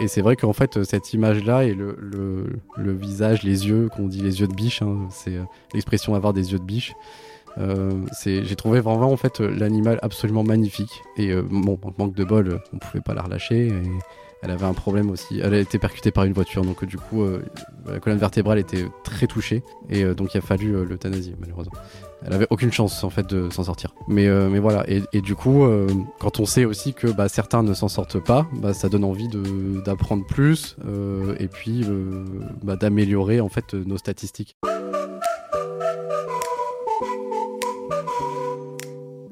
Et c'est vrai qu'en fait, cette image-là et le, le, visage, les yeux, qu'on dit les yeux de biche, hein, c'est euh, l'expression avoir des yeux de biche. Euh, j'ai trouvé vraiment en fait l'animal absolument magnifique. Et euh, bon manque de bol on pouvait pas la relâcher et elle avait un problème aussi. Elle a été percutée par une voiture donc euh, du coup la colonne vertébrale était très touchée. Et donc il a fallu l'euthanasie malheureusement elle avait aucune chance en fait de s'en sortir. Mais euh, mais voilà. Et, et du coup euh, quand on sait aussi que bah, certains ne s'en sortent pas bah, ça donne envie d'apprendre plus euh, et puis bah, d'améliorer en fait nos statistiques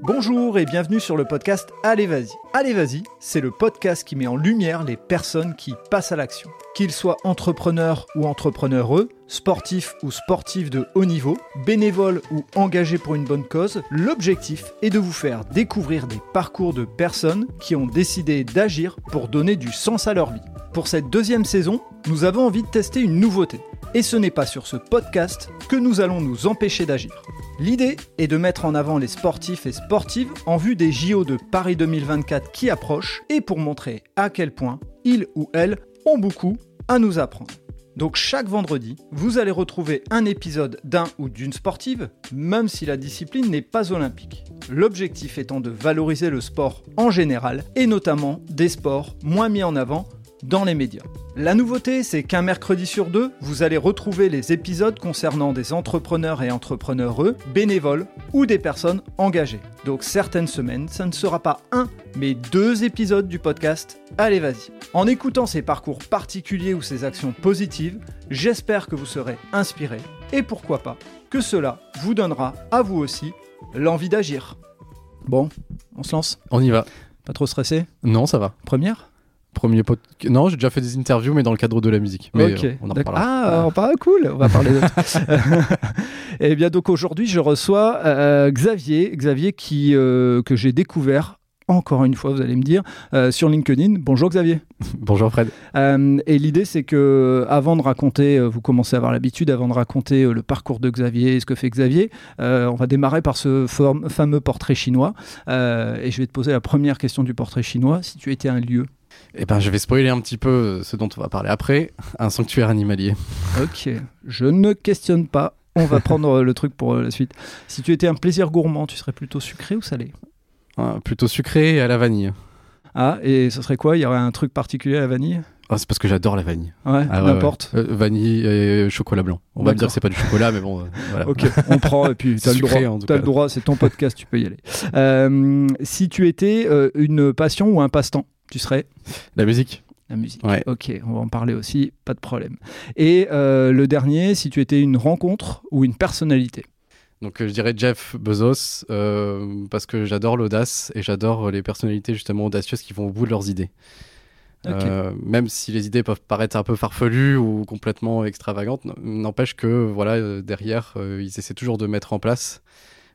Bonjour et bienvenue sur le podcast Allez Vas-y. Allez Vas-y, c'est le podcast qui met en lumière les personnes qui passent à l'action. Qu'ils soient entrepreneurs ou entrepreneureux, sportifs ou sportifs de haut niveau, bénévoles ou engagés pour une bonne cause, l'objectif est de vous faire découvrir des parcours de personnes qui ont décidé d'agir pour donner du sens à leur vie. Pour cette deuxième saison, nous avons envie de tester une nouveauté. Et ce n'est pas sur ce podcast que nous allons nous empêcher d'agir. L'idée est de mettre en avant les sportifs et sportives en vue des JO de Paris 2024 qui approchent et pour montrer à quel point ils ou elles ont beaucoup à nous apprendre. Donc chaque vendredi, vous allez retrouver un épisode d'un ou d'une sportive, même si la discipline n'est pas olympique. L'objectif étant de valoriser le sport en général et notamment des sports moins mis en avant dans les médias. La nouveauté, c'est qu'un mercredi sur deux, vous allez retrouver les épisodes concernant des entrepreneurs et entrepreneureux, bénévoles ou des personnes engagées. Donc certaines semaines, ça ne sera pas un, mais deux épisodes du podcast Allez vas-y. En écoutant ces parcours particuliers ou ces actions positives, j'espère que vous serez inspiré et pourquoi pas que cela vous donnera à vous aussi l'envie d'agir. Bon, on se lance? On y va Pas trop stressé? Non ça va Première? Premier pod... Non, j'ai déjà fait des interviews, mais dans le cadre de la musique. Mais euh, on en reparlera. Ah, on parle cool, on va parler d'autres. Et bien donc aujourd'hui, je reçois euh, Xavier, Xavier qui euh, que j'ai découvert encore une fois, vous allez me dire, euh, sur LinkedIn. Bonjour Xavier. Bonjour Fred. Euh, et l'idée, c'est que avant de raconter, euh, vous commencez à avoir l'habitude, avant de raconter le parcours de Xavier, ce que fait Xavier, on va démarrer par ce fameux portrait chinois. Et je vais te poser la première question du portrait chinois. Si tu étais un lieu, Eh ben, je vais spoiler un petit peu ce dont on va parler après. Un sanctuaire animalier. Ok, je ne questionne pas. On va prendre euh, le truc pour euh, la suite. Si tu étais un plaisir gourmand, tu serais plutôt sucré ou salé? Hein, plutôt sucré et à la vanille. Ah, et ce serait quoi? Il y aurait un truc particulier à la vanille? Ah, c'est parce que j'adore la vanille. Ouais, Ah, n'importe. ouais. Euh, vanille et chocolat blanc. On va me dire que c'est pas du chocolat, mais bon, euh, voilà. Ok, on prend et puis t'as le Sucré, droit. en tout T'as le droit, c'est ton podcast, tu peux y aller. Euh, si tu étais euh, une passion ou un passe-temps, tu serais La musique. la musique. Ouais. Ok, on va en parler aussi, pas de problème. Et euh, le dernier, si tu étais une rencontre ou une personnalité. Donc euh, je dirais Jeff Bezos, euh, parce que j'adore l'audace et j'adore les personnalités justement audacieuses qui vont au bout de leurs idées. Même si les idées peuvent paraître un peu farfelues ou complètement extravagantes, n'empêche que voilà derrière ils essaient toujours de mettre en place,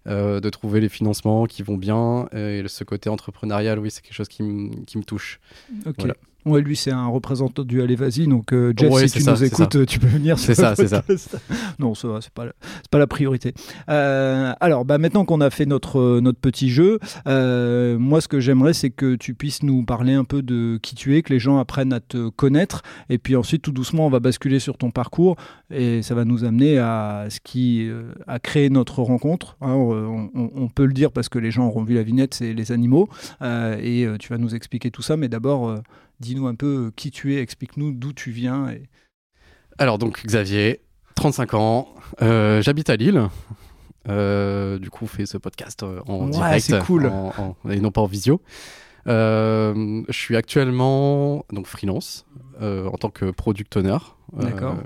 de trouver les financements qui vont bien et ce côté entrepreneurial, oui c'est quelque chose qui, me touche. Ok. Voilà. Ouais, lui, c'est un représentant du Allez Vas-y. Donc, euh, Jeff, Ouais, si tu ça, nous écoutes, euh, tu peux venir C'est ça, c'est ça. non, c'est pas, la- pas la priorité. Euh, alors, bah, maintenant qu'on a fait notre, euh, notre petit jeu, euh, moi, ce que j'aimerais, c'est que tu puisses nous parler un peu de qui tu es, que les gens apprennent à te connaître. Et puis ensuite, tout doucement, on va basculer sur ton parcours. Et ça va nous amener à ce qui a créé notre rencontre. hein. on, on- on peut le dire parce que les gens auront vu la vignette, c'est les animaux. Et tu vas nous expliquer tout ça. Mais d'abord, dis-nous un peu euh, qui tu es, explique-nous d'où tu viens. Et... Alors donc Xavier, 35 ans, euh, j'habite à Lille. Euh, du coup, on fait ce podcast en Ouais, direct c'est cool. en- en- et non pas en visio. Euh, je suis actuellement donc freelance en tant que product owner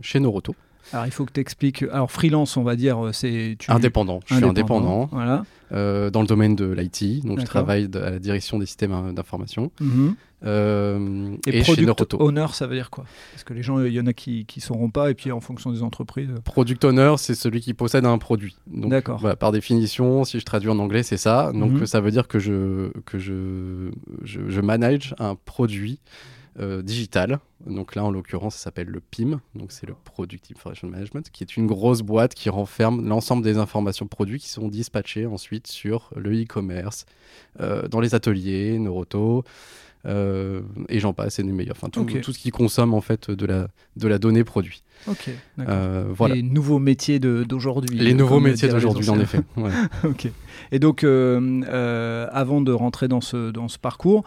chez Noroto. Alors, il faut que tu expliques. Alors, freelance, on va dire, euh, c'est. Tu... Indépendant, je suis indépendant Voilà. euh, dans le domaine de l'IT, donc je travaille à la direction des systèmes euh, d'information Mhm. euh, Et, et, chez product Noroto. owner, ça veut dire quoi? Parce que les gens, il y en a qui ne sauront pas, et puis en fonction des entreprises. Product owner, c'est celui qui possède un produit. D'accord. voilà, par définition, si je traduis en anglais, c'est ça. Donc, Mhm. ça veut dire que je, que je, je, je manage un produit euh, digital. Donc là, en l'occurrence, ça s'appelle le PIM. Donc, c'est le Product Information Management, qui est une grosse boîte qui renferme l'ensemble des informations produits qui sont dispatchées ensuite sur le e-commerce, euh, dans les ateliers, Noroto, Euh, et j'en passe, c'est des meilleurs. Enfin, tout, ce qui consomme en fait de la, de la donnée produit. Ok. Euh, voilà. Les nouveaux métiers d'aujourd'hui. Les nouveaux métiers d'aujourd'hui, en effet. Ouais. ok. Et donc, avant de rentrer dans ce, dans ce parcours,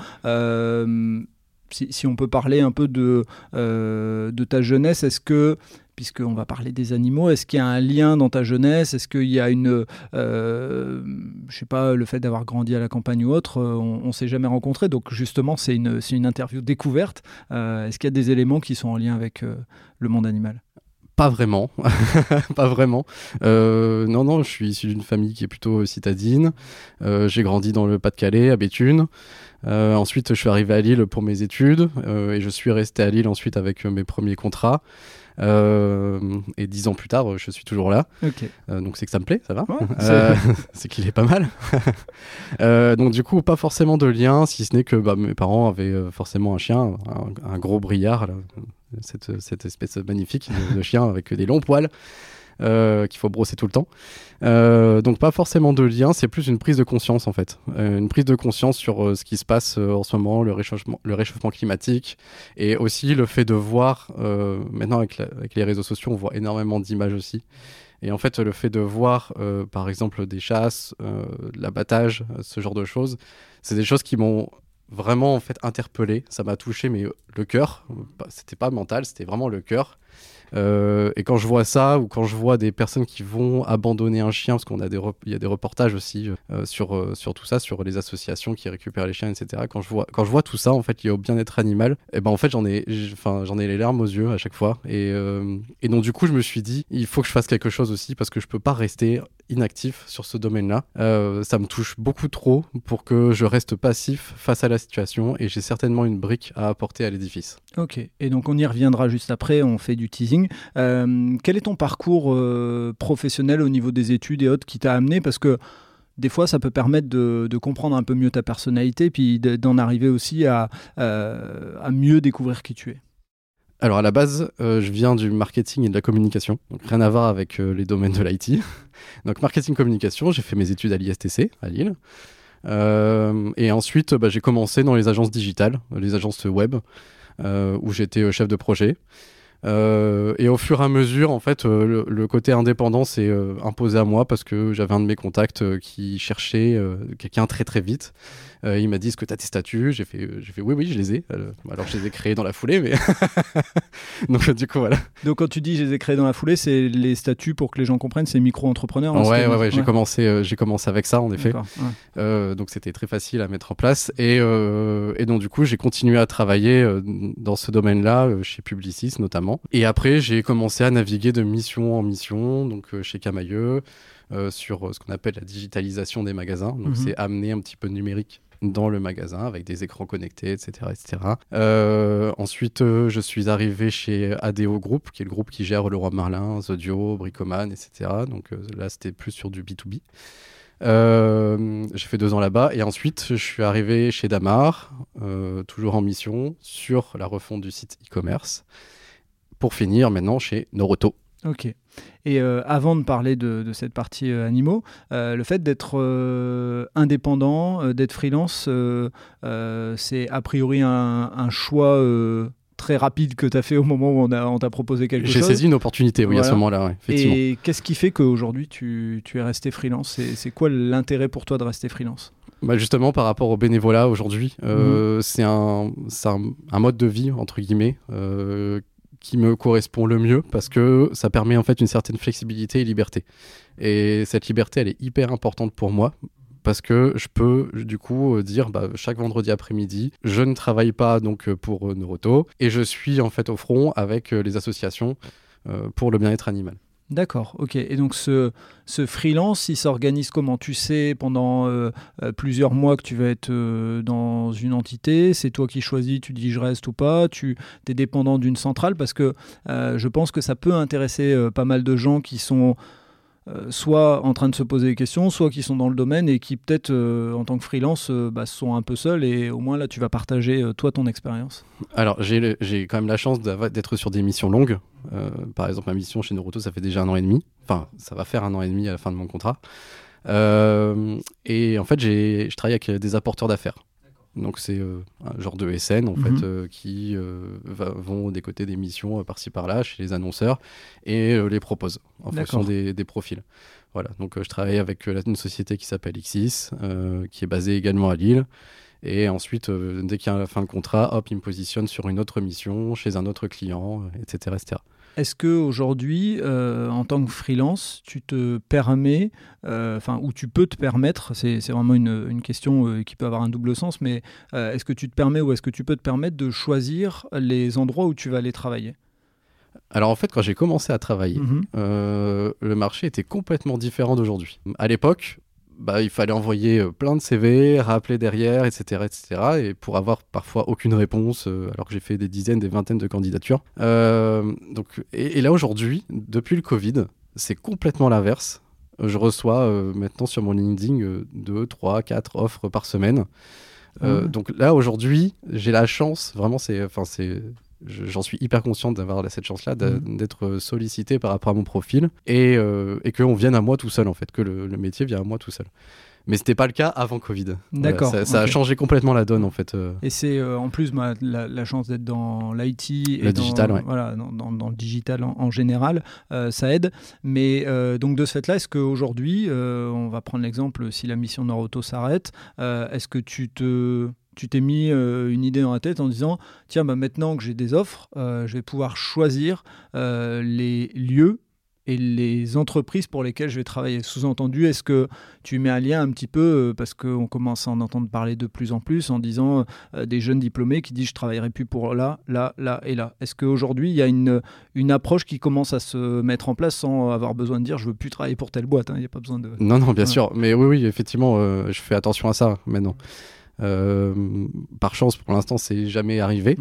si, on peut parler un peu de, euh, ta jeunesse, est-ce que, puisqu'on va parler des animaux, est-ce qu'il y a un lien dans ta jeunesse? Est-ce qu'il y a une. euh, je sais pas, le fait d'avoir grandi à la campagne ou autre, euh, on ne s'est jamais rencontrés. Donc, justement, c'est une, interview découverte. Euh, est-ce qu'il y a des éléments qui sont en lien avec le monde animal? Pas vraiment, pas vraiment. Euh, non, non, je suis issu d'une famille qui est plutôt citadine. Euh, j'ai grandi dans le Pas-de-Calais, à Béthune. Euh, ensuite, je suis arrivé à Lille pour mes études et je suis resté à Lille ensuite avec mes premiers contrats. Et dix ans plus tard, je suis toujours là. Ok. Euh, donc c'est que ça me plaît, ça va. Ouais, c'est qu'il est pas mal. Donc du coup, pas forcément de lien, si ce n'est que bah, mes parents avaient forcément un chien, un, un gros briard, là, cette, cette espèce magnifique de, chien avec des longs poils. euh, qu'il faut brosser tout le temps. Euh, donc pas forcément de lien, c'est plus une prise de conscience en fait. Euh, une prise de conscience sur ce qui se passe en ce moment, le réchauffement, le réchauffement climatique, et aussi le fait de voir, maintenant avec, avec les réseaux sociaux, on voit énormément d'images aussi. Et en fait, le fait de voir, par exemple, des chasses, l'abattage, ce genre de choses, c'est des choses qui m'ont vraiment en fait interpellé. Ça m'a touché, mais euh, le cœur. C'était pas mental, c'était vraiment le cœur. Euh, et quand je vois ça, ou quand je vois des personnes qui vont abandonner un chien, parce qu'on y a des reportages aussi euh, sur, sur tout ça, sur les associations qui récupèrent les chiens, etc. Quand je vois, quand je vois tout ça, en fait, lié au bien-être animal, et ben en fait, j'en ai, enfin, j'en ai les larmes aux yeux à chaque fois. Et, et donc du coup, je me suis dit, il faut que je fasse quelque chose aussi, parce que je peux pas rester inactif sur ce domaine-là. Euh, ça me touche beaucoup trop pour que je reste passif face à la situation, et j'ai certainement une brique à apporter à l'édifice. Ok, et donc on y reviendra juste après, on fait du teasing. Euh, quel est ton parcours euh, professionnel au niveau des études et autres qui t'a amené? Parce que des fois, ça peut permettre de, comprendre un peu mieux ta personnalité, puis de- d'en arriver aussi à mieux découvrir qui tu es. Alors à la base, euh, je viens du marketing et de la communication, donc rien à voir avec euh, les domaines de l'IT. donc marketing communication, j'ai fait mes études à l'ISTC à Lille. Euh, et ensuite, bah, j'ai commencé dans les agences digitales, les agences web, où j'étais chef de projet. Et au fur et à mesure, en fait, le, le côté indépendant s'est imposé à moi parce que j'avais un de mes contacts qui cherchait quelqu'un très très vite. Euh, il m'a dit Est-ce que tu as tes statuts? J'ai fait, euh, j'ai fait Oui, oui, je les ai. Euh, alors, je les ai créés dans la foulée, mais. Donc, du coup, voilà. Donc quand tu dis je les ai créés dans la foulée, c'est les statuts pour que les gens comprennent, c'est micro-entrepreneur. hein, Ouais, ouais, ouais, j'ai commencé, euh, j'ai commencé avec ça, en effet. Ouais. Donc c'était très facile à mettre en place. Et, et donc du coup, j'ai continué à travailler dans ce domaine-là, chez Publicis notamment. Et après, j'ai commencé à naviguer de mission en mission, donc chez Camailleux, euh, sur euh, ce qu'on appelle la digitalisation des magasins. Donc Mhm. c'est amener un petit peu de numérique dans le magasin avec des écrans connectés, etc. etc. Euh, ensuite, euh, je suis arrivé chez ADO Group, qui est le groupe qui gère Leroy Merlin, Zodio, Bricoman, etc. Donc euh, là, c'était plus sur du B2B. Euh, j'ai fait deux ans là-bas et ensuite je suis arrivé chez Damar, toujours en mission sur la refonte du site e-commerce, pour finir maintenant chez Noroto. Ok. Et euh, avant de parler de, de cette partie euh, animaux, euh, le fait d'être indépendant, d'être freelance, c'est a priori un, un choix très rapide que tu as fait au moment où on t'a proposé quelque J'ai chose. saisi une opportunité, oui, à ce moment-là, ouais, effectivement. Et qu'est-ce qui fait qu'aujourd'hui tu, tu es resté freelance? C'est c'est quoi l'intérêt pour toi de rester freelance? Bah justement, par rapport au bénévolat aujourd'hui, Mhm. c'est un, c'est un, un mode de vie, entre guillemets, qui me correspond le mieux parce que ça permet en fait une certaine flexibilité et liberté. Et cette liberté, elle est hyper importante pour moi parce que je peux du coup euh, dire bah, chaque vendredi après-midi, je ne travaille pas donc euh, pour Neuroto et je suis en fait au front avec euh, les associations pour le bien-être animal. D'accord, ok. Et donc ce, ce freelance, il s'organise comment? Tu sais pendant euh, euh, plusieurs mois que tu vas être euh, dans une entité, c'est toi qui choisis, tu dis je reste ou pas, tu es dépendant d'une centrale? Parce que je pense que ça peut intéresser pas mal de gens qui sont euh, soit en train de se poser des questions, soit qui sont dans le domaine et qui peut-être euh, en tant que freelance euh, bah, sont un peu seuls et au moins là tu vas partager toi ton expérience. Alors, j'ai quand même la chance d'être sur des missions longues. Par exemple, ma mission chez Neuroto, ça fait déjà un an et demi. Enfin, ça va faire un an et demi à la fin de mon contrat. Et en fait, je travaille avec des apporteurs d'affaires. Donc c'est un genre de SN en Mhm. fait qui va- vont décoter des missions euh, par-ci par-là chez les annonceurs et euh, les proposent en fonction des, des profils. Voilà, donc euh, je travaille avec euh, une société qui s'appelle Xis, euh, qui est basée également à Lille. Et ensuite, euh, dès qu'il y a la fin de contrat, hop, il me positionne sur une autre mission, chez un autre client, euh, etc. etc. Est-ce que aujourd'hui, euh, en tant que freelance, tu te permets, euh, enfin, ou tu peux te permettre, c'est vraiment une, une question euh, qui peut avoir un double sens, mais euh, est-ce que tu te permets ou est-ce que tu peux te permettre de choisir les endroits où tu vas aller travailler? Alors en fait, quand j'ai commencé à travailler, Mhm. euh, le marché était complètement différent d'aujourd'hui. À l'époque, bah, il fallait envoyer euh, plein de CV, rappeler derrière, etc., etc. Et pour avoir parfois aucune réponse, euh, alors que j'ai fait des dizaines, des vingtaines de candidatures. Euh, donc, et, et là aujourd'hui, depuis le Covid, c'est complètement l'inverse. Je reçois euh, maintenant sur mon LinkedIn 2, 3, 4 offres par semaine. Euh, Ouais. Donc là aujourd'hui, j'ai la chance, vraiment, c'est, enfin c'est, j'en suis hyper conscient d'avoir cette chance-là, Mhm. d'être sollicité par rapport à mon profil et, euh, et qu'on vienne à moi tout seul en fait, que le, le métier vient à moi tout seul. Mais c'était pas le cas avant Covid. Voilà, D'accord, ça, a changé complètement la donne en fait. euh. Et c'est euh, en plus ma- la, la chance d'être dans l'IT et Le dans, digital, ouais. voilà, dans, dans- dans le digital en, en général, euh, ça aide. Mais euh, donc de ce fait-là, est-ce qu'aujourd'hui, on va prendre l'exemple, si la mission Noroto s'arrête, est-ce que tu te... Tu t'es mis euh, une idée dans la tête en disant tiens bah maintenant que j'ai des offres euh, je vais pouvoir choisir euh, les lieux et les entreprises pour lesquelles je vais travailler. Sous-entendu, est-ce que tu mets un lien un petit peu, parce qu'on commence à en entendre parler de plus en plus, en disant des jeunes diplômés qui disent je travaillerai plus pour là, là, là et là. Est-ce qu'aujourd'hui, il y a une, une approche qui commence à se mettre en place sans avoir besoin de dire je veux plus travailler pour telle boîte hein, Il n'y a pas besoin de... Non, non, bien Ouais. sûr. Mais oui, oui, effectivement, je fais attention à ça maintenant. Euh, par chance, pour l'instant, c'est jamais arrivé.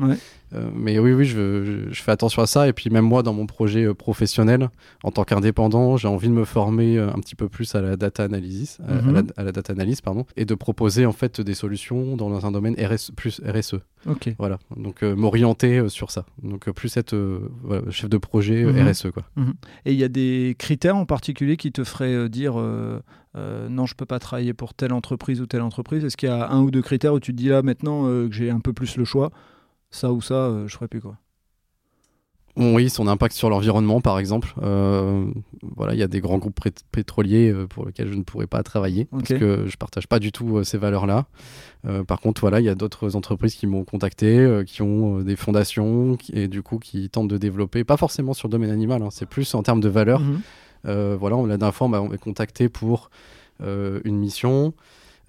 Euh, mais oui, oui, je, fais attention à ça. Et puis même moi, dans mon projet euh, professionnel, en tant qu'indépendant, j'ai envie de me former euh, un petit peu plus à la data analysis, à- à, Mhm. la, à la data analyse, pardon, et de proposer en fait des solutions dans un domaine RS, plus RSE. Ok. Voilà. Donc euh, m'orienter sur ça. Donc plus être euh, voilà, chef de projet Mhm. RSE quoi. Et il y a des critères en particulier qui te feraient dire euh, non, je peux pas travailler pour telle entreprise ou telle entreprise? Est-ce qu'il y a un ou deux critères où tu te dis là maintenant que j'ai un peu plus le choix, ça ou ça, euh, je ferai plus quoi oui, son impact sur l'environnement, par exemple. Euh, voilà, il y a des grands groupes pétroliers euh, pour lesquels je ne pourrais pas travailler parce que je partage pas du tout ces valeurs-là. Euh, par contre, voilà, il y a d'autres entreprises qui m'ont contacté, euh, qui ont des fondations qui- et du coup qui tentent de développer, pas forcément sur le domaine animal, hein, c'est plus en termes de valeurs. Mhm. Euh, voilà, on, la dernière fois, on m'a on m'a contacté pour une mission.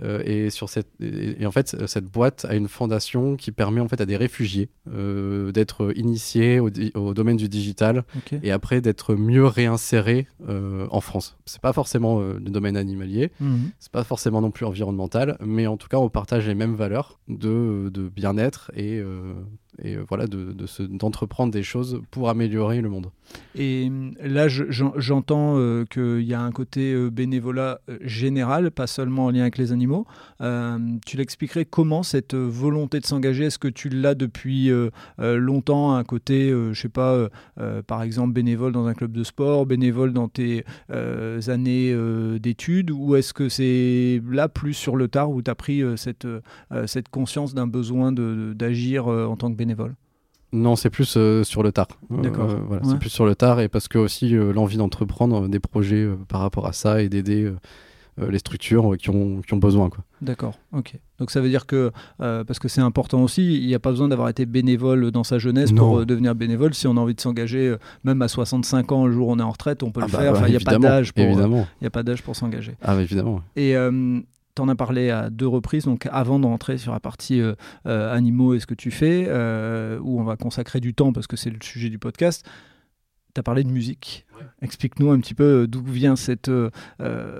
Euh, et, sur cette, et, et en fait, cette boîte a une fondation qui permet en fait à des réfugiés euh, d'être initiés au, domaine du digital et après d'être mieux réinsérés euh, en France. C'est pas forcément euh, le domaine animalier, Mhm. c'est pas forcément non plus environnemental, mais en tout cas, on partage les mêmes valeurs de, de bien-être et, euh, et euh, voilà, d'entreprendre des choses pour améliorer le monde. Et hum, là, je- j'en- j'entends euh, qu'il y a un côté euh, bénévolat euh, général, pas seulement en lien avec les animaux. Euh, tu l'expliquerais comment cette euh, volonté de s'engager? Est-ce que tu l'as depuis euh, euh, longtemps Un côté, euh, je sais pas, euh, euh, par exemple, bénévole dans un club de sport, bénévole dans tes euh, années euh, d'études Ou est-ce que c'est là plus sur le tard où tu as pris euh, cette, euh, cette conscience d'un besoin d'agir euh, en tant que bénévole Non, c'est plus euh, sur le tard. Euh, D'accord. voilà, Ouais. C'est plus sur le tard et parce que aussi euh, l'envie d'entreprendre euh, des projets euh, par rapport à ça et d'aider euh, euh, les structures euh, qui, ont, qui ont besoin. Quoi. D'accord, ok. Donc ça veut dire que, euh, parce que c'est important aussi, il n'y a pas besoin d'avoir été bénévole dans sa jeunesse pour Non. euh, devenir bénévole. Si on a envie de s'engager, euh, même à 65 ans, le jour où on est en retraite, on peut Ah le bah, faire. il n'y a pas d'âge pour, euh, y a pas d'âge pour s'engager. Ah, bah, évidemment. Et tu en as parlé à deux reprises, donc avant d'entrer sur la partie euh, euh, animaux et ce que tu fais, euh, où on va consacrer du temps parce que c'est le sujet du podcast. Tu as parlé de musique. Explique-nous un petit peu d'où vient cette,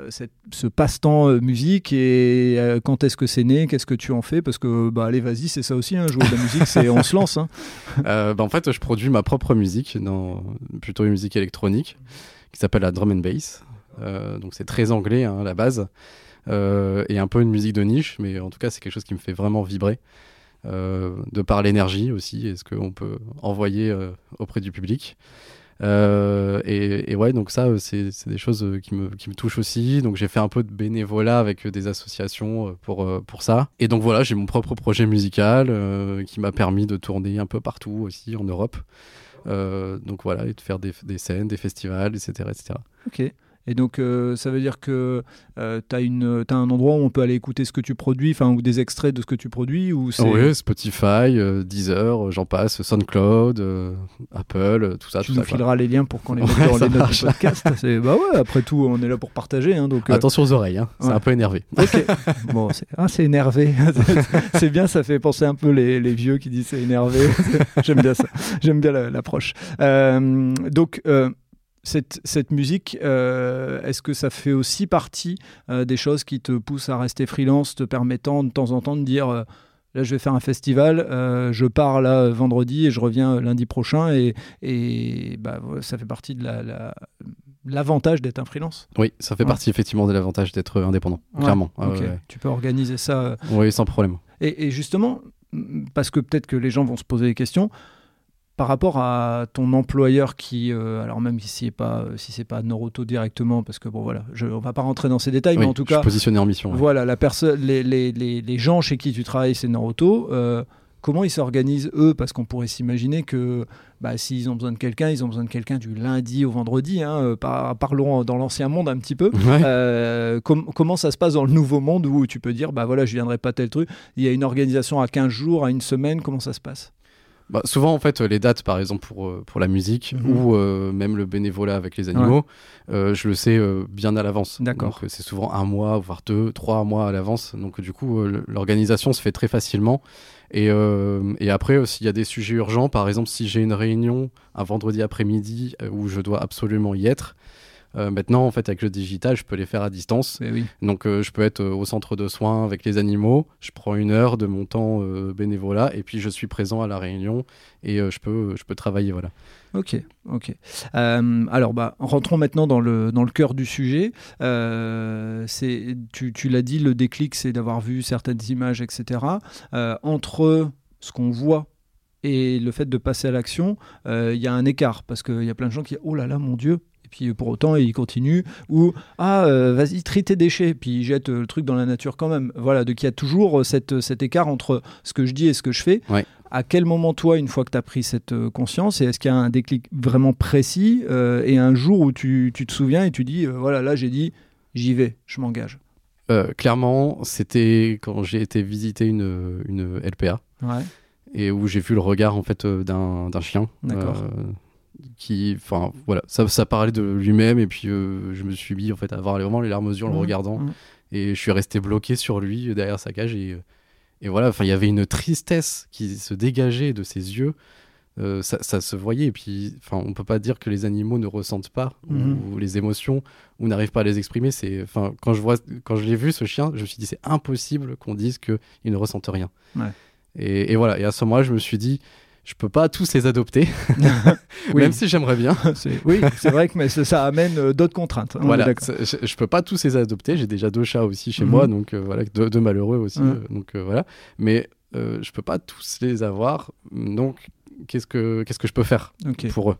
cette- ce passe-temps musique et quand est-ce que c'est né, qu'est-ce que tu en fais? Parce que, bah, allez, vas-y, c'est ça aussi, hein, jouer de la musique, c'est on se lance. hein. Bah, en fait, je produis ma propre musique, dans, plutôt une musique électronique, qui s'appelle la drum and bass. Donc c'est très anglais hein, à la base, et un peu une musique de niche, mais en tout cas c'est quelque chose qui me fait vraiment vibrer, euh, de par l'énergie aussi, et ce qu'on peut envoyer euh, auprès du public. Euh, et, et ouais, donc ça, euh, c'est des choses euh, qui me, touchent aussi. Donc j'ai fait un peu de bénévolat avec euh, des associations euh, pour, euh, pour ça. Et donc voilà, j'ai mon propre projet musical euh, qui m'a permis de tourner un peu partout aussi en Europe. Euh, donc voilà, et de faire des, des scènes, des festivals, etc. etc. Ok. Et donc, euh, ça veut dire que euh, tu as, as un endroit où on peut aller écouter ce que tu produis, enfin, ou des extraits de ce que tu produis ou. Oui, Spotify, euh, Deezer, euh, j'en passe, SoundCloud, Apple, tout ça. Tu tout nous ça, quoi. fileras les liens pour qu'on les mette Ouais, dans les notes du podcast. Bah ouais, après tout, on est là pour partager. hein, donc, Attention aux oreilles, hein, c'est ouais. un peu énervé. Ok. Bon, c'est ah, énervé. c'est bien, ça fait penser un peu les, les vieux qui disent c'est énervé. J'aime bien ça. J'aime bien la- l'approche. Donc, cette, cette musique, euh, est-ce que ça fait aussi partie euh, des choses qui te poussent à rester freelance, te permettant de temps en temps de dire euh, là, je vais faire un festival, je pars là vendredi et je reviens lundi prochain et, et bah, ça fait partie de la- la- l'avantage d'être un freelance. Oui, ça fait Ouais. partie effectivement de l'avantage d'être indépendant, Ouais, clairement. Ah. Tu peux organiser ça. euh, Oui, sans problème. Et, et justement, parce que peut-être que les gens vont se poser des questions, par rapport à ton employeur qui, euh, alors même si c'est pas, si c'est pas Noroto directement, parce que bon voilà, je, on va pas rentrer dans ces détails, mais en tout je suis cas, positionné en mission. ouais. voilà, la personne, les, les, les, les gens chez qui tu travailles, c'est Noroto. euh, comment ils s'organisent eux? Parce qu'on pourrait s'imaginer que bah, s'ils ont besoin de quelqu'un, ils ont besoin de quelqu'un du lundi au vendredi. Hein, euh, par- parlons dans l'ancien monde un petit peu. Ouais. Euh, com- comment ça se passe dans le nouveau monde où tu peux dire bah voilà je viendrai pas tel truc? Il y a une organisation à 15 jours à une semaine comment ça se passe? Bah, souvent, en fait, les dates, par exemple, pour, euh, pour la musique Mhm. ou euh, même le bénévolat avec les animaux, euh, je le sais euh, bien à l'avance. D'accord. Donc, euh, c'est souvent un mois, voire deux, trois mois à l'avance. Donc, du coup, euh, l'organisation se fait très facilement. Et, euh, et après, euh, s'il y a des sujets urgents, par exemple, si j'ai une réunion un vendredi après-midi euh, où je dois absolument y être, euh, maintenant, en fait, avec le digital, je peux les faire à distance. Oui Donc euh, je peux être euh, au centre de soins avec les animaux, je prends une heure de mon temps bénévolat et puis je suis présent à la réunion et je, peux, je peux travailler. Voilà. ok ok Euh, alors bah rentrons maintenant dans le dans le cœur du sujet Euh, tu, tu l'as dit le déclic c'est d'avoir vu certaines images etc Euh, entre ce qu'on voit et le fait de passer à l'action, il y a un écart parce qu'il y a plein de gens qui oh là là mon dieu puis pour autant ils continuent ou ah euh, vas-y trie tes déchets puis ils jettent euh, le truc dans la nature quand même voilà donc il y a toujours euh, cette, cet écart entre ce que je dis et ce que je fais Ouais. à quel moment toi une fois que tu as pris cette conscience et est-ce qu'il y a un déclic vraiment précis euh, et un jour où tu, tu te souviens et tu dis euh, voilà là j'ai dit j'y vais je m'engage? Clairement, c'était quand j'ai été visiter une, une LPA ouais et où j'ai vu le regard en fait d'un chien. D'accord. euh, qui, enfin voilà, ça, ça parlait de lui-même et puis euh, je me suis mis en fait à avoir vraiment les larmes aux yeux en le Mhm, regardant. mhm. et je suis resté bloqué sur lui euh, derrière sa cage et, euh, et voilà, enfin il y avait une tristesse qui se dégageait de ses yeux. Euh, ça, ça se voyait et puis enfin on peut pas dire que les animaux ne ressentent pas ou- ou, les émotions ou n'arrivent pas à les exprimer. C'est enfin quand je vois quand je l'ai vu ce chien je me suis dit c'est impossible qu'on dise que il ne ressentent rien. Ouais. et, et voilà. Et à ce moment-là je me suis dit je peux pas tous les adopter Oui. même si j'aimerais bien oui c'est vrai que mais ça, amène euh, d'autres contraintes voilà c'est- je, je peux pas tous les adopter j'ai déjà deux chats aussi chez Mhm. moi donc euh, voilà deux, deux malheureux aussi Ouais. euh, donc euh, voilà mais je peux pas tous les avoir donc qu'est-ce que qu'est-ce que je peux faire pour eux?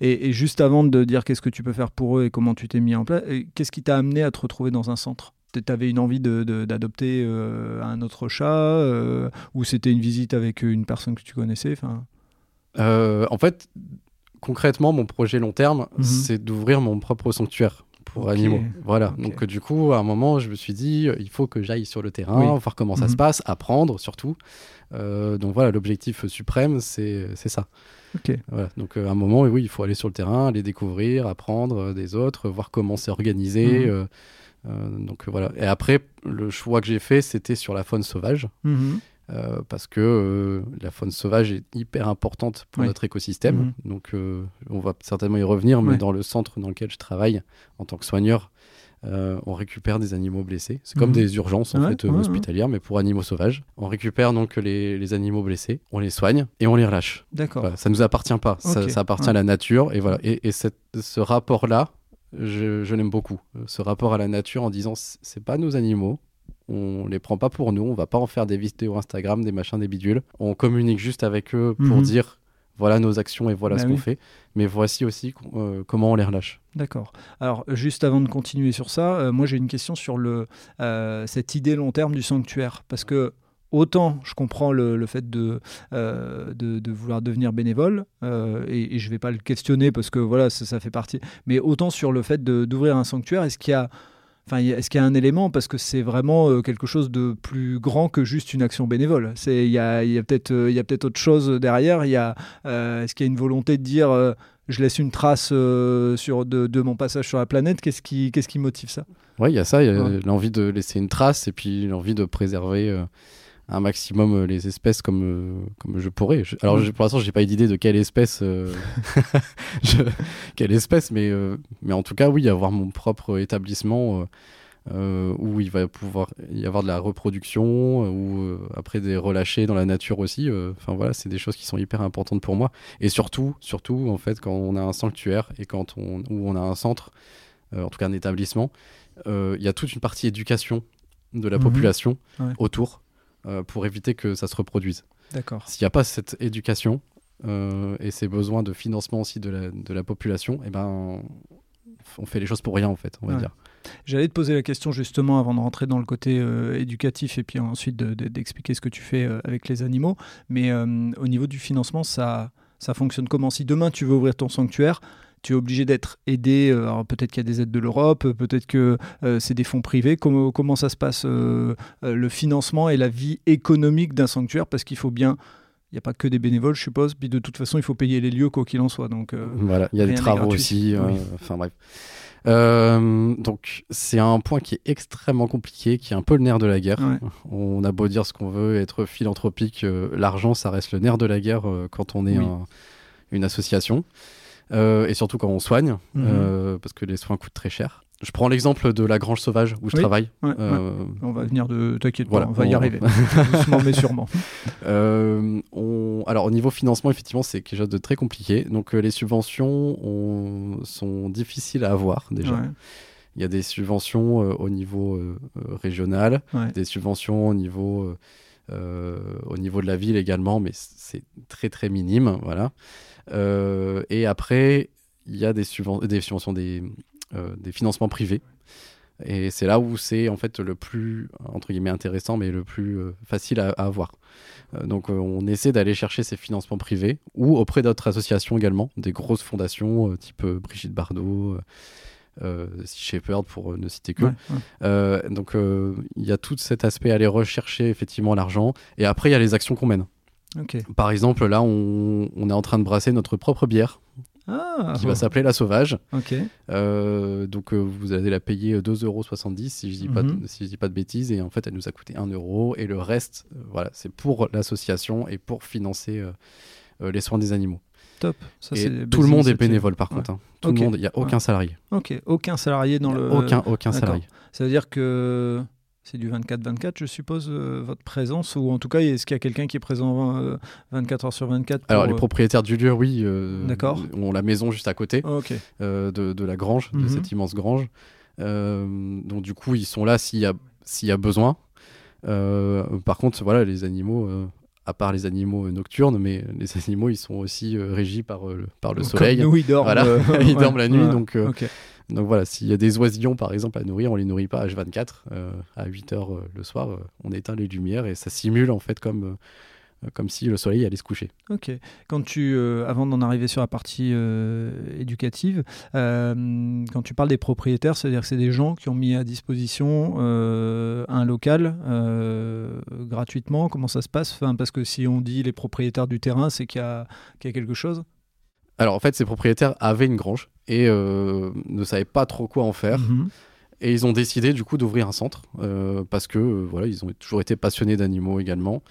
Et, et juste avant de dire qu'est-ce que tu peux faire pour eux et comment tu t'es mis en place, qu'est-ce qui t'a amené à te retrouver dans un centre? Tu avais une envie de- de- d'adopter euh, un autre chat euh, ou c'était une visite avec une personne que tu connaissais Euh, en fait, concrètement, mon projet long terme, Mhm. c'est d'ouvrir mon propre sanctuaire pour animaux. Voilà. Donc, du coup, à un moment, je me suis dit, il faut que j'aille sur le terrain, Oui. voir comment ça Mhm. se passe, apprendre surtout. Donc, voilà, l'objectif suprême, c'est ça. Ok. Voilà. Donc, euh, à un moment, oui, il faut aller sur le terrain, aller découvrir, apprendre euh, des autres, voir comment c'est organisé. Euh, donc, euh, voilà. Et après, le choix que j'ai fait, c'était sur la faune sauvage. Mhm. Euh, parce que euh, la faune sauvage est hyper importante pour Oui. notre écosystème. Mhm. Donc, euh, on va certainement y revenir, mais Ouais. dans le centre dans lequel je travaille en tant que soigneur, on récupère des animaux blessés. C'est Mhm. comme des urgences en Ouais, fait ouais, hospitalières, mais pour animaux sauvages. On récupère donc les, les animaux blessés, on les soigne et on les relâche. D'accord. Voilà, ça nous appartient pas, ça, appartient à la nature et voilà. Et, et cette- ce rapport-là, je, je l'aime beaucoup. Ce rapport à la nature en disant c'est pas nos animaux, on les prend pas pour nous, on va pas en faire des vidéos Instagram, des machins, des bidules. On communique juste avec eux pour Mhm. dire voilà nos actions et voilà Bah ce qu'on fait, mais voici aussi euh, comment on les relâche. D'accord. Alors, juste avant de continuer sur ça, euh, moi j'ai une question sur le, euh, cette idée long terme du sanctuaire. Parce que autant je comprends le, le fait de, euh, de, de vouloir devenir bénévole, euh, et, et je ne vais pas le questionner parce que voilà, ça, ça fait partie. Mais autant sur le fait d'ouvrir un sanctuaire, est-ce qu'il y a. Enfin, est-ce qu'il y a un élément parce que c'est vraiment euh, quelque chose de plus grand que juste une action bénévole? C'est il y a, il y a peut-être il y a peut-être autre chose derrière. Il y a euh, est-ce qu'il y a une volonté de dire euh, je laisse une trace euh, sur de, de mon passage sur la planète? Qu'est-ce qui qu'est-ce qui motive ça? Ouais, il y a ça, il y a Ouais. l'envie de laisser une trace et puis l'envie de préserver un maximum euh, les espèces comme, euh, comme je pourrais. Je- alors je- pour l'instant, j'ai pas d'idée de quelle espèce, euh, je- quelle espèce, mais, euh, mais en tout cas, oui, avoir mon propre établissement euh, où il va pouvoir y avoir de la reproduction, ou après des relâchés dans la nature aussi. Enfin voilà, c'est des choses qui sont hyper importantes pour moi. Et surtout, surtout en fait, quand on a un sanctuaire et quand on, où on a un centre, en tout cas un établissement, il y a toute une partie éducation de la Mhm. population Ouais. autour pour éviter que ça se reproduise. D'accord. S'il n'y a pas cette éducation euh, et ces besoins de financement aussi de la, de la population, eh ben, on fait les choses pour rien en fait, on va Ouais. dire. J'allais te poser la question justement avant de rentrer dans le côté euh, éducatif et puis ensuite de- de- d'expliquer ce que tu fais euh, avec les animaux. Mais euh, au niveau du financement, ça, ça fonctionne comment? Si demain tu veux ouvrir ton sanctuaire, tu es obligé d'être aidé. euh, alors peut-être qu'il y a des aides de l'Europe, peut-être que euh, c'est des fonds privés. Comment, comment ça se passe euh, euh, le financement et la vie économique d'un sanctuaire? Parce qu'il faut bien. Il n'y a pas que des bénévoles, je suppose. Puis de toute façon, il faut payer les lieux, quoi qu'il en soit. Donc, euh, Voilà, il y a des travaux aussi. euh, Oui. Enfin bref. Euh, donc c'est un point qui est extrêmement compliqué, qui est un peu le nerf de la guerre. Ouais. On a beau dire ce qu'on veut, être philanthropique, euh, l'argent ça reste le nerf de la guerre euh, quand on est Oui. un- une association. Euh, et surtout quand on soigne, Mhm. euh, parce que les soins coûtent très cher. Je prends l'exemple de la Grange Sauvage où je Oui. travaille. ouais, ouais. Euh, On va venir de. T'inquiète Voilà, pas, on va y arriver. Doucement, mais sûrement. Euh, on- Alors au niveau financement, effectivement, c'est quelque chose de très compliqué. Donc euh, les subventions on- sont difficiles à avoir déjà. Ouais, Il y a des subventions au niveau régional, des subventions au niveau, au niveau de la ville également, mais c'est très très minime, voilà. Euh, et après, il y a des, subven- des subventions, des, euh, des financements privés. Et c'est là où c'est en fait le plus entre guillemets intéressant, mais le plus euh, facile à, avoir. Euh, donc euh, on essaie d'aller chercher ces financements privés ou auprès d'autres associations également, des grosses fondations euh, type euh, Brigitte Bardot, euh, Shepherd pour euh, ne citer que. Ouais, ouais. Euh, donc il y a tout cet aspect aller rechercher effectivement l'argent. Et après il y a les actions qu'on mène. Par exemple là on, on est en train de brasser notre propre bière Ah, qui va s'appeler la Sauvage. Euh, donc euh, vous allez la payer 2,70€ si je dis pas de- Mhm. si je dis pas de bêtises et en fait elle nous a coûté 1 euro et le reste euh, voilà c'est pour l'association et pour financer les soins des animaux. Top. Ça, et tout le monde est bénévole par Ouais. contre. hein. Tout le monde, il y a aucun salarié. Ok. Aucun salarié dans le. Aucun aucun salarié. Ça veut dire que c'est du 24-24, je suppose, euh, votre présence Ou en tout cas, est-ce qu'il y a quelqu'un qui est présent euh, 24 heures sur 24 pour, Alors les euh, propriétaires du lieu oui euh, D'accord. ont la maison juste à côté. Euh, de, de la grange, Mhm. de cette immense grange. Donc du coup, ils sont là s'il y y a besoin. Par contre, voilà, les animaux, à part les animaux euh, nocturnes, mais les animaux, ils sont aussi euh, régis par, euh, le- par le Comme soleil. nous, ils dorment. Voilà, ils ouais, dorment la nuit, ouais, donc, voilà, s'il y a des oisillons, par exemple, à nourrir, on les nourrit pas H24. euh, à 8 heures euh, le soir, on éteint les lumières et ça simule en fait comme, comme si le soleil allait se coucher. Ok. Quand tu, euh, avant d'en arriver sur la partie euh, éducative, euh, quand tu parles des propriétaires, c'est-à-dire que c'est des gens qui ont mis à disposition euh, un local euh, gratuitement. Comment ça se passe? Enfin, Parce que si on dit les propriétaires du terrain, c'est qu'il y, a qu'il y a quelque chose? Alors en fait, ces propriétaires avaient une grange et euh, ne savaient pas trop quoi en faire. Mhm. Et ils ont décidé du coup d'ouvrir un centre euh, parce que euh, voilà, ils ont toujours été passionnés d'animaux également.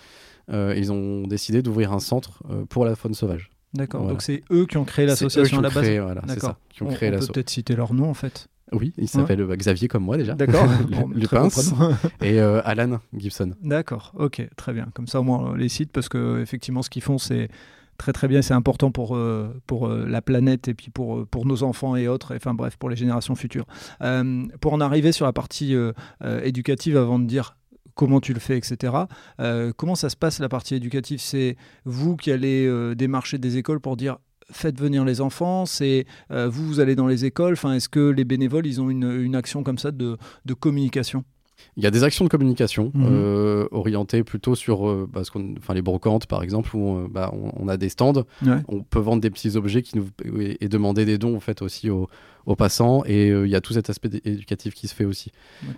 Euh, ils ont décidé d'ouvrir un centre euh, pour la faune sauvage. D'accord. Voilà. Donc c'est eux qui ont créé l'association à la base. voilà, c'est D'accord. ça, qui ont On, on peut peut-être citer leur nom en fait. Oui, il s'appelle Xavier comme moi déjà. D'accord. Prénom. Et euh, Alan Gibson. D'accord, ok, très bien. Comme ça, au moins, on les cite parce que effectivement, ce qu'ils font, c'est très très bien. C'est important pour, euh, pour euh, la planète et puis pour, pour nos enfants et autres. et, Enfin bref, pour les générations futures. Euh, pour en arriver sur la partie éducative, avant de dire comment tu le fais, etc. comment ça se passe la partie éducative? C'est vous qui allez démarcher des écoles pour dire faites venir les enfants, c'est vous, vous allez dans les écoles. Enfin, est-ce que les bénévoles, ils ont une, action comme ça de communication? Il y a des actions de communication mhm. euh, orientées plutôt sur euh, bah, les brocantes, par exemple, où on, bah, a des stands. On peut vendre des petits objets qui nous, et, demander des dons en fait, aussi aux, aux passants. Et euh, il y a tout cet aspect éducatif qui se fait aussi.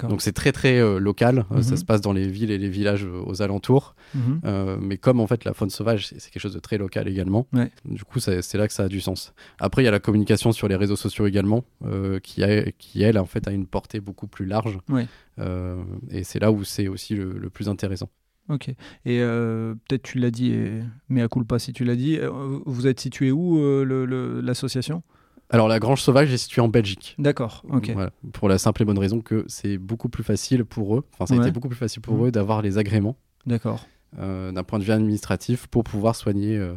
Donc c'est très très euh, local. Euh, ça mhm. se passe dans les villes et les villages aux alentours. Mhm. mais comme en fait la faune sauvage, c'est quelque chose de très local également. Du coup, c'est là que ça a du sens. Après, il y a la communication sur les réseaux sociaux également, qui, a, qui elle en fait a une portée beaucoup plus large. et c'est là où c'est aussi le, plus intéressant. Ok. Et peut-être tu l'as dit, mais à pas si tu l'as dit. vous êtes situé où l'association? Alors la Grange Sauvage est située en Belgique. D'accord, ok. pour la simple et bonne raison que c'est beaucoup plus facile pour eux, enfin ça a été beaucoup plus facile pour mmh. eux d'avoir les agréments. D'accord. Euh, d'un point de vue administratif pour pouvoir soigner euh,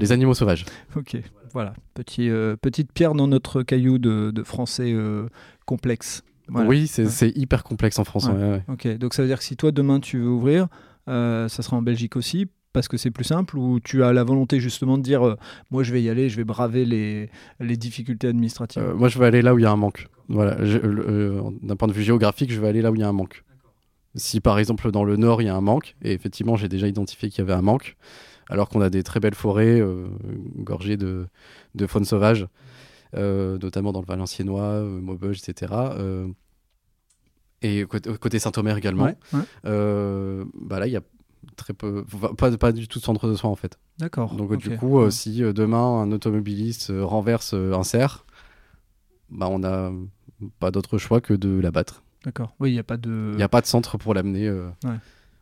les animaux sauvages. Ok, voilà, Petit, euh, petite pierre dans notre caillou de, français complexe. Oui, c'est hyper complexe en français. Ok, donc ça veut dire que si toi demain tu veux ouvrir, ça sera en Belgique aussi parce que c'est plus simple ou tu as la volonté justement de dire euh, moi je vais y aller, je vais braver les, les difficultés administratives? Euh, Moi je vais aller là où il y a un manque. Voilà, euh, d'un point de vue géographique, je vais aller là où il y a un manque. Si par exemple dans le nord il y a un manque, et effectivement j'ai déjà identifié qu'il y avait un manque, alors qu'on a des très belles forêts gorgées de, de, faune sauvage, notamment dans le Valenciennois, Maubeuge, etc. et côté, Saint-Omer également. bah là, il y a très peu, pas, pas du tout de centre de soins en fait. D'accord. Donc du coup, euh, si euh, demain un automobiliste euh, renverse un cerf, bah on n'a pas d'autre choix que de l'abattre. D'accord. Oui, il n'y a pas de. Il a pas de centre pour l'amener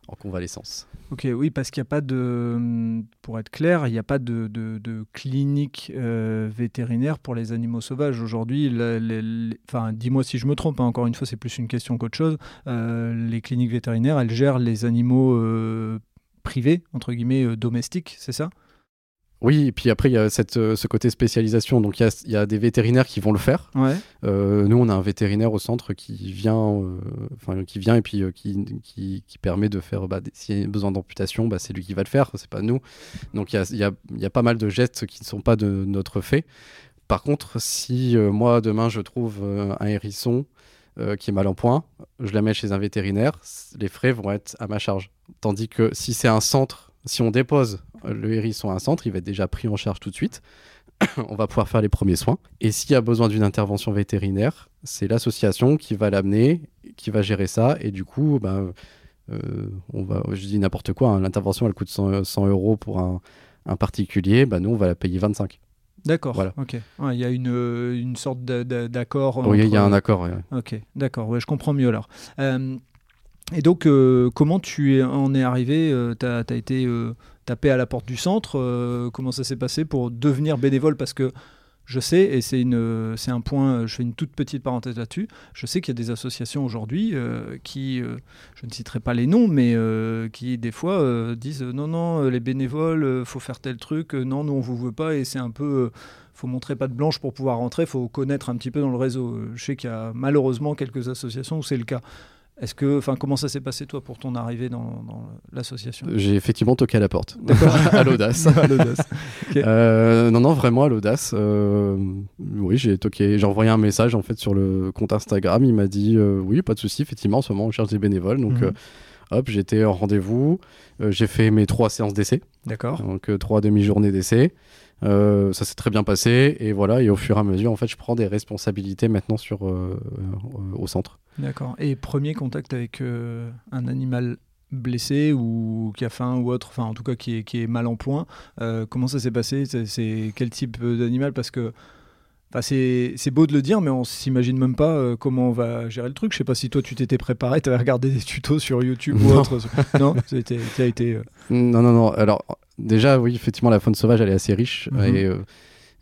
en convalescence. Ok, oui, parce qu'il n'y a pas de, pour être clair, il n'y a pas de, de, clinique vétérinaire pour les animaux sauvages. Aujourd'hui, enfin, dis-moi si je me trompe, hein, encore une fois, c'est plus une question qu'autre chose. les cliniques vétérinaires, elles gèrent les animaux privé, entre guillemets, euh, domestique, c'est ça? Oui, et puis après, il y a cette, euh, ce côté spécialisation. Donc, il y, a, des vétérinaires qui vont le faire. Euh, nous, on a un vétérinaire au centre qui vient, qui vient et puis qui, qui, permet de faire, bah, s'il y a besoin d'amputation, bah, c'est lui qui va le faire, c'est pas nous. Donc, il y a, y a, pas mal de gestes qui ne sont pas de notre fait. Par contre, si moi, demain, je trouve un hérisson qui est mal en point, je l'amène chez un vétérinaire, les frais vont être à ma charge. Tandis que si c'est un centre, si on dépose le hérisson à un centre, il va être déjà pris en charge tout de suite. on va pouvoir faire les premiers soins. Et s'il y a besoin d'une intervention vétérinaire, c'est l'association qui va l'amener, qui va gérer ça. Et du coup, bah, euh, on va, je dis n'importe quoi, hein, l'intervention elle coûte 100, euros pour un, particulier, bah, nous on va la payer 25. D'accord. Voilà. Ok. Il y a une, une sorte d'accord. Oui, il y a un accord. Ok. D'accord. Ouais, je comprends mieux alors. Euh, et donc, euh, comment tu en es arrivé euh, Tu as, été euh, tapé à la porte du centre. comment ça s'est passé pour devenir bénévole? Parce que je sais, et c'est un point, je fais une toute petite parenthèse là-dessus, je sais qu'il y a des associations aujourd'hui qui, je ne citerai pas les noms, mais qui des fois disent non, non, les bénévoles, faut faire tel truc, non, nous on vous veut pas, et c'est un peu faut montrer pas de blanche pour pouvoir rentrer, faut connaître un petit peu dans le réseau. Je sais qu'il y a malheureusement quelques associations où c'est le cas. Est-ce que, enfin, comment ça s'est passé toi pour ton arrivée dans, l'association? J'ai effectivement toqué à la porte, à l'audace. Euh, non, non, vraiment à l'audace. Euh, oui, j'ai toqué, j'ai envoyé un message en fait sur le compte Instagram. Il m'a dit euh, oui, pas de souci. Effectivement, en ce moment, on cherche des bénévoles, donc. Mhm. Hop, j'étais en rendez-vous, j'ai fait mes trois séances d'essai. D'accord. Donc trois demi-journées d'essai. Ça s'est très bien passé et voilà. Et au fur et à mesure, en fait, je prends des responsabilités maintenant sur au centre. D'accord. Et premier contact avec euh, un animal blessé ou qui a faim ou autre, enfin en tout cas qui est, qui est mal en point, euh, comment ça s'est passé? C'est quel type d'animal? Parce que c'est beau de le dire, mais on s'imagine même pas euh, comment on va gérer le truc. Je sais pas si toi tu t'étais préparé, tu avais regardé des tutos sur YouTube ou autre. non, ça a été. Non, non, non. Alors déjà, oui, effectivement, la faune sauvage, elle est assez riche. Mhm. Et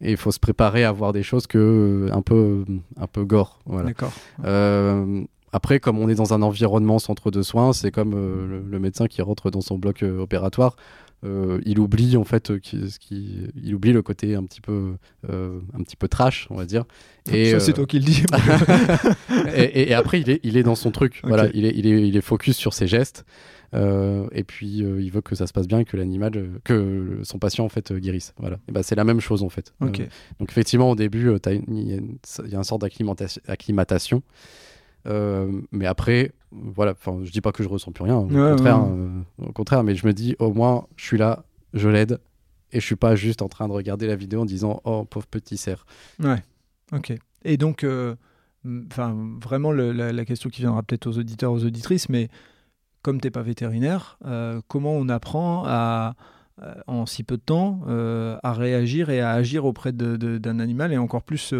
et il faut se préparer à voir des choses que un peu un peu gore voilà. D'accord. Euh, après, comme on est dans un environnement centre de soins, c'est comme euh, le, médecin qui rentre dans son bloc euh, opératoire. euh, il oublie en fait qui, ce qui, il oublie le côté un petit peu, euh, un petit peu trash, on va dire. Et ça, c'est toi qui le dis. et, et, après, il est, il est dans son truc. Voilà, il est, il est, il est focus sur ses gestes. Et puis il veut que ça se passe bien et que l'animal, que son patient en fait guérisse. Voilà. Et bah, c'est la même chose en fait. donc effectivement, au début, il y, a une sorte d'acclimatation. Euh, mais après, voilà, enfin, je dis pas que je ressens plus rien, au, contraire, euh, au contraire, mais je me dis au moins, je suis là, je l'aide, et je suis pas juste en train de regarder la vidéo en disant oh pauvre petit cerf. Ouais, ok. Et donc, euh, enfin, vraiment la, question qui viendra peut-être aux auditeurs, aux auditrices, mais comme t'es pas vétérinaire, comment on apprend à en si peu de temps à réagir et à agir auprès d'un animal et encore plus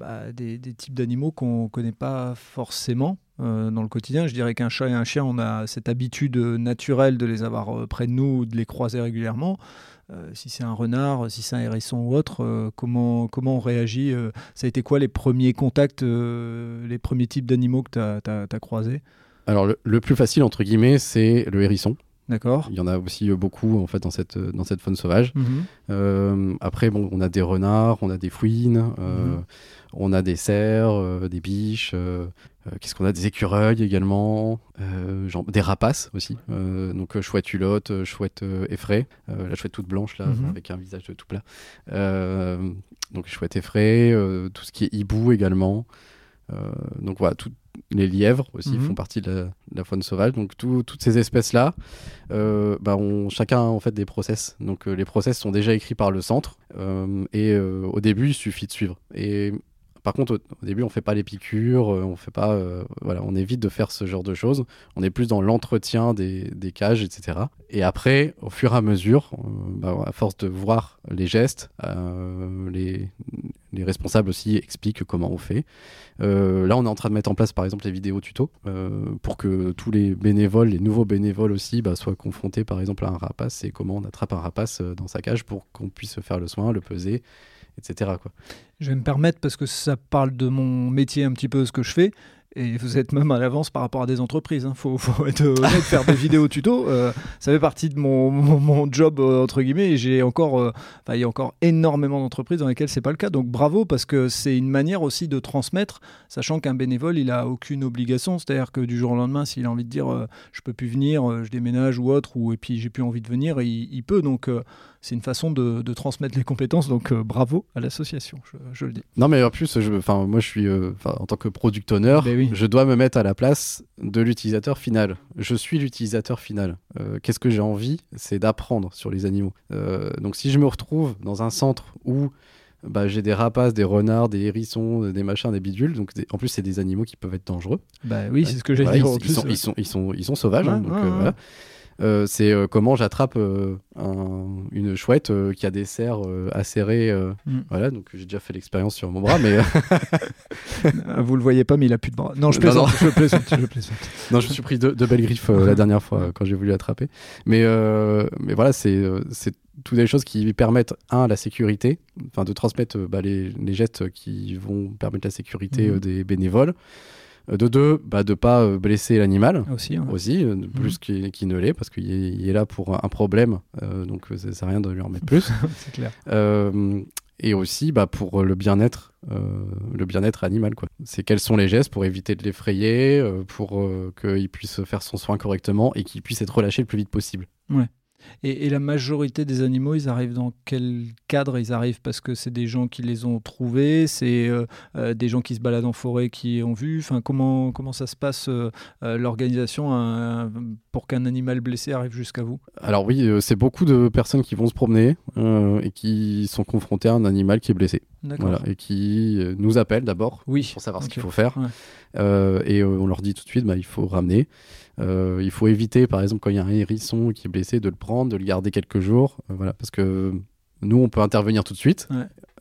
bah, des, types d'animaux qu'on ne connaît pas forcément euh, dans le quotidien. Je dirais qu'un chat et un chien, on a cette habitude naturelle de les avoir euh, près de nous, de les croiser régulièrement. Euh, si c'est un renard, si c'est un hérisson ou autre, comment, comment on réagit Ça a été quoi les premiers contacts, les premiers types d'animaux que tu as, croisés? Alors le, plus facile, entre guillemets, c'est le hérisson. D'accord. Il y en a aussi beaucoup en fait dans cette dans cette faune sauvage. Mhm. après bon, on a des renards, on a des fouines, mhm. On a des cerfs, euh, des biches, euh, euh, qu'est-ce qu'on a? Des écureuils également, genre, des rapaces aussi. donc chouette hulotte, chouette effraie, la chouette toute blanche là, mhm. avec un visage tout plat. donc chouette effraie, tout ce qui est hibou également. donc voilà, les lièvres aussi mhm. font partie de la, faune sauvage. Donc toutes ces espèces-là, bah on, chacun a en fait des process. Donc les process sont déjà écrits par le centre et au début il suffit de suivre. Et par contre, au, début, on fait pas les piqûres, euh, on fait pas, euh, voilà, on évite de faire ce genre de choses. On est plus dans l'entretien des, cages, etc. Et après, au fur et à mesure, euh, bah, à force de voir les gestes, les, les, responsables aussi expliquent comment on fait. là, on est en train de mettre en place, par exemple, les vidéos tutos pour que tous les bénévoles, les nouveaux bénévoles aussi, bah, soient confrontés, par exemple, à un rapace et comment on attrape un rapace dans sa cage pour qu'on puisse faire le soin, le peser etc. Je vais me permettre, parce que ça parle de mon métier un petit peu, ce que je fais, et vous êtes même à l'avance par rapport à des entreprises. Il hein. faut, être honnête, faire des vidéos tuto. Euh, ça fait partie de mon, mon, job, euh, entre guillemets. Et j'ai encore, euh, il y a encore énormément d'entreprises dans lesquelles c'est pas le cas. Donc bravo, parce que c'est une manière aussi de transmettre, sachant qu'un bénévole, il a aucune obligation. C'est-à-dire que du jour au lendemain, s'il a envie de dire je peux plus venir, je déménage ou autre, ou et puis j'ai plus envie de venir, il, il peut. Donc c'est une façon de, transmettre les compétences. Donc bravo à l'association, je, le dis. Non, mais en plus, je, moi je suis en tant que product owner, je dois me mettre à la place de l'utilisateur final. Je suis l'utilisateur final. Euh, qu'est-ce que j'ai envie C'est d'apprendre sur les animaux. donc si je me retrouve dans un centre où bah, j'ai des rapaces, des renards, des hérissons, des machins, des bidules. Donc, en plus, c'est des animaux qui peuvent être dangereux. Bah oui, c'est ce que j'ai dit. Ils, sont, ils, sont, ils, sont, ils, sont, sauvages. Hein, donc, voilà. Euh, c'est euh, comment j'attrape euh, une chouette qui a des serres acérées. Mm. Voilà, donc j'ai déjà fait l'expérience sur mon bras, mais. Vous le voyez pas, mais il a plus de bras. Non, je plaisante. je plaisante, je plaisante. non, je me suis pris de, belles griffes la dernière fois quand j'ai voulu l'attraper. Mais, mais voilà, c'est toutes des choses qui permettent, un, la sécurité, enfin de transmettre bah, les, les, gestes qui vont permettre la sécurité mm. des bénévoles. Euh, de deux, bah, de pas euh, blesser l'animal aussi, aussi euh, mhm. plus qu'il ne l'est, parce qu'il est, là pour un problème, donc ça sert à rien de lui en mettre plus. C'est clair. et aussi bah, pour le bien-être le bien-être animal quoi c'est quels sont les gestes pour éviter de l'effrayer pour qu'il puisse faire son soin correctement et qu'il puisse être relâché le plus vite possible ouais et, la majorité des animaux, ils arrivent dans quel cadre? Ils arrivent parce que c'est des gens qui les ont trouvés, c'est euh, euh, des gens qui se baladent en forêt qui ont vu. Enfin, comment, comment ça se passe euh, l'organisation pour qu'un animal blessé arrive jusqu'à vous? Alors oui, c'est beaucoup de personnes qui vont se promener et qui sont confrontées à un animal qui est blessé. Voilà, et qui nous appellent d'abord oui. pour savoir ce qu'il faut faire. Et on leur dit tout de suite, bah, il faut ramener. Euh, il faut éviter, par exemple, quand il y a un hérisson qui est blessé, de le prendre, de le garder quelques jours, euh, voilà, parce que nous, on peut intervenir tout de suite,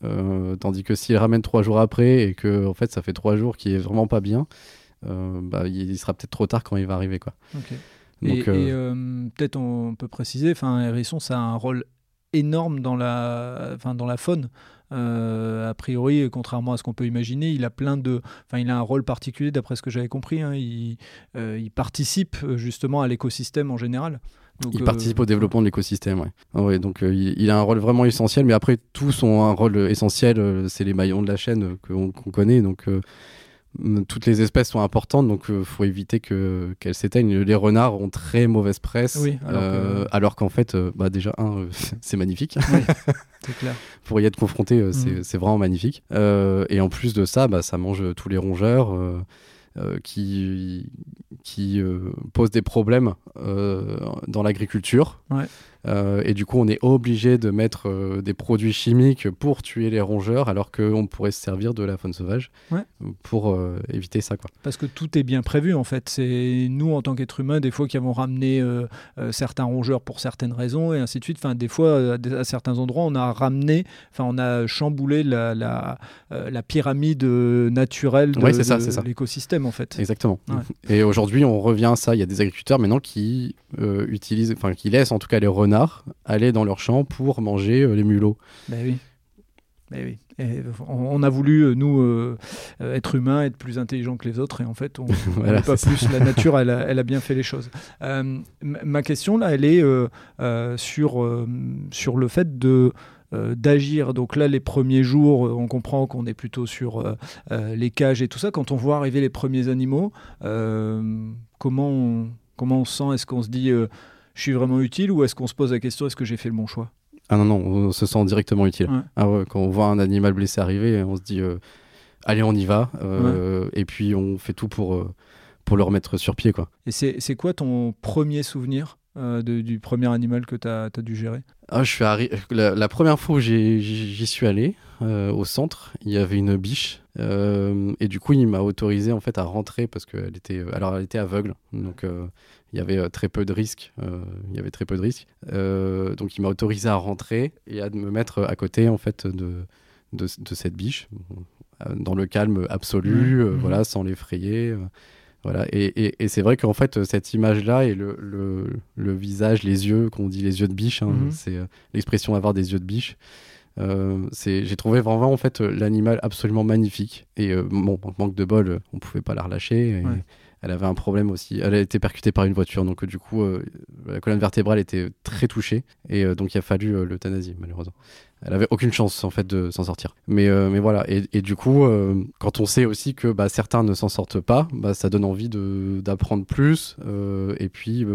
euh, tandis que s'il ramène trois jours après et que en fait ça fait trois jours qu'il est vraiment pas bien, bah, il sera peut-être trop tard quand il va arriver, quoi. et, peut-être on peut préciser, enfin, un hérisson, ça a un rôle énorme dans la, enfin, dans la faune. Euh, a priori, contrairement à ce qu'on peut imaginer, il a plein de, enfin, il a un rôle particulier d'après ce que j'avais compris. Hein. il, euh, il, participe euh, justement à l'écosystème en général. Donc, Il euh, participe au développement de l'écosystème, ouais. Ah ouais, donc euh, il, il a un rôle vraiment essentiel, mais après tous ont un rôle essentiel. euh, c'est les maillons de la chaîne qu'on connaît, donc toutes les espèces sont importantes, donc il faut éviter que qu'elles s'éteignent. Les renards ont très mauvaise presse, Oui, alors que- euh, alors qu'en fait, euh, bah déjà un, euh, c'est magnifique. C'est clair. Pour y être confronté, euh, c'est c'est vraiment magnifique. Euh, et en plus de ça, bah, ça mange tous les rongeurs. euh, euh, qui, qui euh, posent des problèmes euh, dans l'agriculture. Ouais. Euh, et du coup, on est obligé de mettre euh, des produits chimiques pour tuer les rongeurs, alors qu'on pourrait se servir de la faune sauvage Ouais. pour euh, éviter ça. Quoi. Parce que tout est bien prévu en fait. C'est nous en tant qu'êtres humains des fois qui avons ramené certains rongeurs pour certaines raisons et ainsi de suite. Enfin des fois à, certains endroits on a ramené, enfin on a chamboulé la, la, la pyramide naturelle de, Ouais, de l'écosystème en fait. Exactement. Ouais. Et aujourd'hui, on revient à ça. Il y a des agriculteurs maintenant qui utilisent, enfin qui laissent en tout cas les renards aller dans leur champ pour manger euh, les mulots. Ben oui. Ben oui. Et on, a voulu, euh, nous, euh, être humains, être plus intelligents que les autres, et en fait, on Voilà, n'est pas plus. La nature, elle a, elle a bien fait les choses. Euh, ma question, là, elle est euh, sur, sur le fait de d'agir. Donc là, les premiers jours, on comprend qu'on est plutôt sur les cages et tout ça. Quand on voit arriver les premiers animaux, comment, on, comment on se sent? Est-ce qu'on se dit, je suis vraiment utile, ou est-ce qu'on se pose la question, est-ce que j'ai fait le bon choix? Ah non, non, on se sent directement utile. Ouais. Ah ouais, quand on voit un animal blessé arriver, on se dit euh, allez, on y va. euh, Et puis on fait tout pour, euh, pour le remettre sur pied. Quoi. Et c'est c'est quoi ton premier souvenir euh, de- du premier animal que tu as, dû gérer? Ah, je suis arri- la, la première fois où j'y suis allé, euh, au centre, il y avait une biche. euh, et du coup, il m'a autorisé en fait à rentrer parce qu'elle était, alors elle était aveugle, donc il y avait euh, très peu de risques. euh, il y avait très peu de risques. Euh, donc il m'a autorisé à rentrer et à me mettre à côté en fait de, de, de cette biche, euh, dans le calme absolu, Mhm. euh, voilà, sans l'effrayer. euh, voilà. Et, et- et c'est vrai qu'en fait, cette image-là et le, le, le visage, les yeux, qu'on dit les yeux de biche, hein, Mhm. c'est euh, l'expression avoir des yeux de biche. Euh, j'ai trouvé vraiment en fait euh, l'animal absolument magnifique. Et euh, bon, manque de bol, euh, on pouvait pas la relâcher. et Ouais. Elle avait un problème aussi. Elle a été percutée par une voiture, donc euh, du coup, euh, la colonne vertébrale était très touchée, et euh, donc il a fallu l'euthanasie malheureusement. Elle avait aucune chance en fait de s'en sortir. Mais, mais voilà, et, du coup, quand on sait aussi que bah, certains ne s'en sortent pas, bah, ça donne envie d'apprendre plus et puis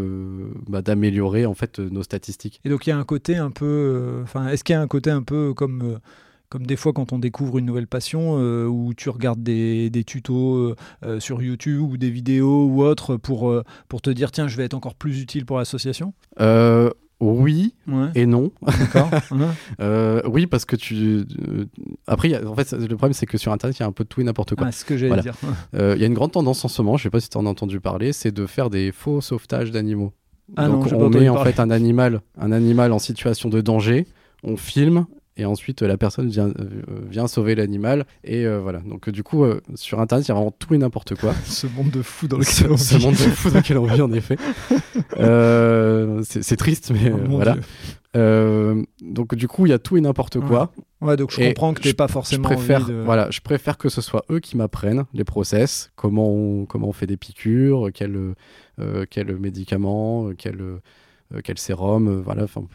bah, d'améliorer en fait nos statistiques. Et donc il y a un côté un peu, enfin, est-ce qu'il y a un côté un peu comme comme des fois quand on découvre une nouvelle passion euh, où tu regardes des, des tutos euh, euh, sur YouTube ou des vidéos ou autres pour euh, pour te dire tiens je vais être encore plus utile pour l'association? Oui Ouais. et non. Euh, oui, parce que tu. après, a- en fait, le problème, c'est que sur Internet, il y a un peu de tout et n'importe quoi. Ah, ce que j'allais Voilà. dire. Euh, Il y a une grande tendance en ce moment, je sais pas si tu en as entendu parler, c'est de faire des faux sauvetages d'animaux. Ah Donc, on met en fait un animal, un animal en situation de danger, on filme. Et ensuite, la personne vient, euh, vient sauver l'animal. Et euh, voilà. Donc, euh, du coup, euh, sur Internet, il y a vraiment tout et n'importe quoi. Ce monde de fou dans ce, lequel on ce vit. monde de fou dans lequel on vit, en effet. Euh, c'est triste, mais Oh, voilà. Donc, du coup, il y a tout et n'importe quoi. Ouais, donc je Et comprends que je- pas Je forcément préfère, envie de... voilà, je préfère que ce soit eux qui m'apprennent les process, comment on, comment on fait des piqûres, quels quels médicaments, euh, quel, euh, quel sérum, euh, voilà, pour,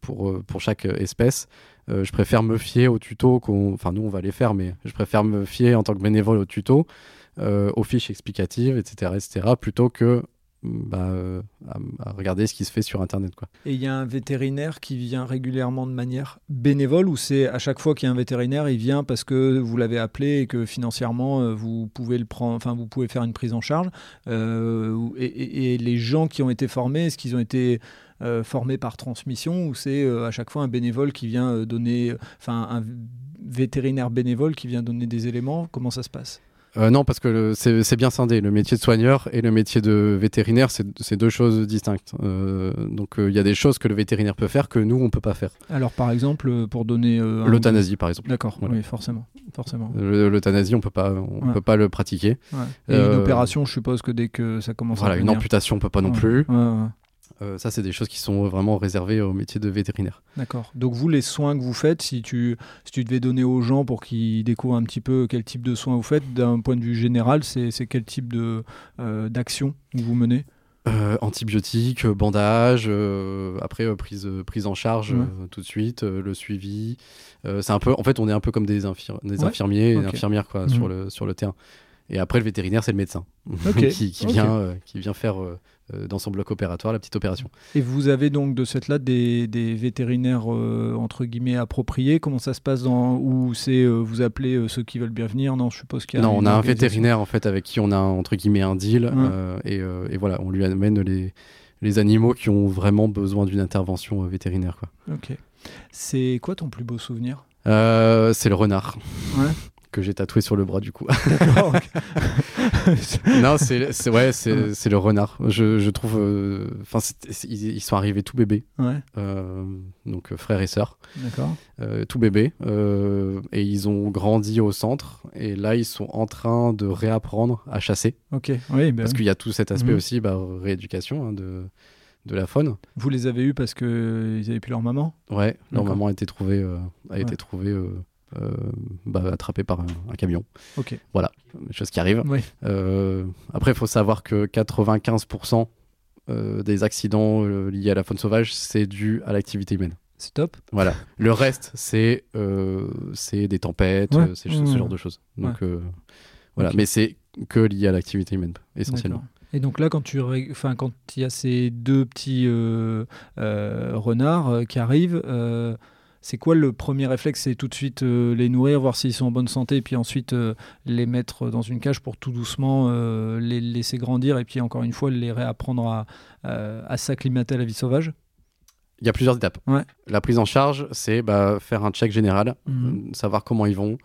pour, euh, chaque espèce. Je préfère me fier aux tutos, qu'on, enfin nous on va les faire, mais je préfère me fier en tant que bénévole aux tutos, aux fiches explicatives, etc., etc., plutôt que bah, euh, à, regarder ce qui se fait sur Internet, quoi. Et il y a un vétérinaire qui vient régulièrement de manière bénévole ou c'est à chaque fois qu'il y a un vétérinaire, il vient parce que vous l'avez appelé et que financièrement euh, vous pouvez le prendre, enfin vous pouvez faire une prise en charge. Euh, et, les gens qui ont été formés, est-ce qu'ils ont été formés par transmission ou c'est à chaque fois un bénévole qui vient donner, enfin un vétérinaire bénévole qui vient donner des éléments? Comment ça se passe? Euh, non, parce que c'est bien scindé. Le métier de soigneur et le métier de vétérinaire, c'est deux choses distinctes. Euh, donc euh, il y a des choses que le vétérinaire peut faire que nous, on peut pas faire. Alors par exemple, pour donner L'euthanasie, par exemple. D'accord, Voilà. oui, forcément, forcément. Le- L'euthanasie, on peut pas, on Ouais. peut pas le pratiquer. Ouais. Et une opération, je suppose que dès que ça commence Voilà, à une amputation, on peut pas non Ouais. plus. Euh, ça, c'est des choses qui sont vraiment réservées au métier de vétérinaire. D'accord. Donc vous, les soins que vous faites, si tu, si tu devais donner aux gens pour qu'ils découvrent un petit peu quel type de soins vous faites, d'un point de vue général, c'est quel type euh, d'action que vous menez? Euh, antibiotiques, euh, bandages, euh, après euh, prise, euh, prise en charge Ouais. euh, tout de suite, euh, le suivi. Euh, c'est un peu, en fait, on est un peu comme des, infir- des Ouais. infirmiers et infirmières quoi, Mhm. sur, le, sur le terrain. Et après, le vétérinaire, c'est le médecin qui, qui euh, qui vient faire euh, euh, dans son bloc opératoire la petite opération. Et vous avez donc de cette là des, des vétérinaires euh, entre guillemets appropriés. Comment ça se passe dans ou c'est vous appelez ceux qui veulent bien venir? Non, je suppose qu'il y a. Non, on a un vétérinaire en fait avec qui on a entre guillemets un deal Ouais. euh, et, et voilà, on lui amène les, les animaux qui ont vraiment besoin d'une intervention vétérinaire. Quoi. Ok. C'est quoi ton plus beau souvenir? Euh, c'est le renard. Ouais. Que j'ai tatoué sur le bras du coup. Non, c'est ouais, c'est Ouais. c'est le renard. Je, je trouve. euh, Enfin, ils, ils sont arrivés tout bébés, ouais. euh, donc euh, frères et sœurs, D'accord. euh, tout bébés, et ils ont grandi au centre. Et là, ils sont en train de réapprendre à chasser, Ok. Oui. ben parce qu'il y a tout cet aspect Mhm. aussi, bah, rééducation hein, de de la faune. Vous les avez eus parce que ils avaient plus leur maman? Ouais, leur maman a été trouvée, a Ouais. été trouvée euh, bah, attrapée par un, un camion. Ok. Voilà, chose qui arrive. Oui. Euh, après, il faut savoir que 95% euh, des accidents liés à la faune sauvage, c'est dû à l'activité humaine. C'est top. Voilà. Le reste, c'est c'est des tempêtes, Ouais. c'est ce Ouais, genre de choses. Donc voilà, mais c'est que lié à l'activité humaine, essentiellement. Et donc là, quand tu, enfin, quand il y a ces deux petits renards qui arrivent, c'est quoi le premier réflexe C'est tout de suite euh, les nourrir, voir s'ils sont en bonne santé, et puis ensuite euh, les mettre dans une cage pour tout doucement euh, les laisser grandir, et puis encore une fois les réapprendre à, euh, à s'acclimater à la vie sauvage? Il y a plusieurs étapes. Ouais. La prise en charge, c'est bah, faire un check général, Mhm. euh, savoir comment ils vont,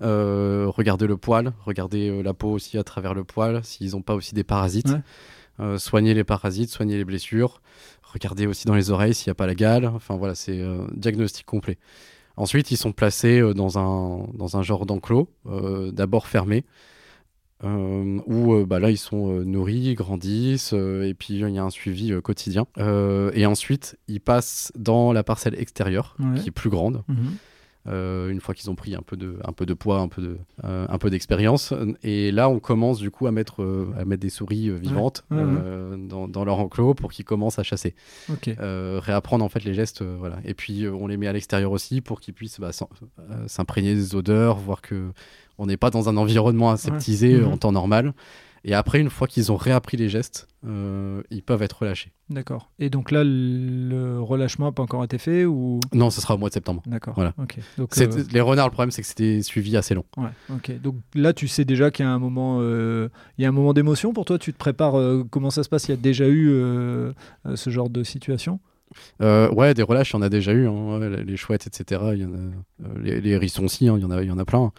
euh, regarder le poil, regarder euh, la peau aussi à travers le poil, s'ils n'ont pas aussi des parasites, Ouais. Euh, soigner les parasites, soigner les blessures, regarder aussi dans les oreilles s'il n'y a pas la gale. Enfin voilà, c'est euh, diagnostic complet. Ensuite, ils sont placés euh, dans, un, dans un genre d'enclos, euh, d'abord fermé, euh, où bah, là ils sont nourris, grandissent, euh, et puis il y a un suivi quotidien. Et ensuite, ils passent dans la parcelle extérieure, Ouais. qui est plus grande, Mhm. Euh, une fois qu'ils ont pris un peu de, un peu de poids, un peu de, euh, un peu d'expérience. Et là, on commence du coup à mettre, euh, à mettre des souris vivantes Ouais, dans, dans leur enclos pour qu'ils commencent à chasser, réapprendre en fait les gestes, voilà. Et puis on les met à l'extérieur aussi pour qu'ils puissent bah, s'imprégner des odeurs, voir que on n'est pas dans un environnement aseptisé Ouais. euh, Mhm. en temps normal. Et après, une fois qu'ils ont réappris les gestes, euh, ils peuvent être relâchés. D'accord. Et donc là, le relâchement n'a pas encore été fait ou? Non, ce sera au mois de septembre. D'accord. Voilà. Ok. Donc euh, Les renards, le problème, c'est que c'était suivi assez long. Ouais, ok. Donc là, tu sais déjà qu'il y a un moment, euh, il y a un moment d'émotion pour toi? Tu te prépares. comment ça se passe? Il y a déjà eu ce genre de situation? Euh, ouais, des relâches, il y en a déjà eu. hein. Les chouettes, etc. Il y en a, les, hérissons aussi, hein, il y en a, il y en a plein.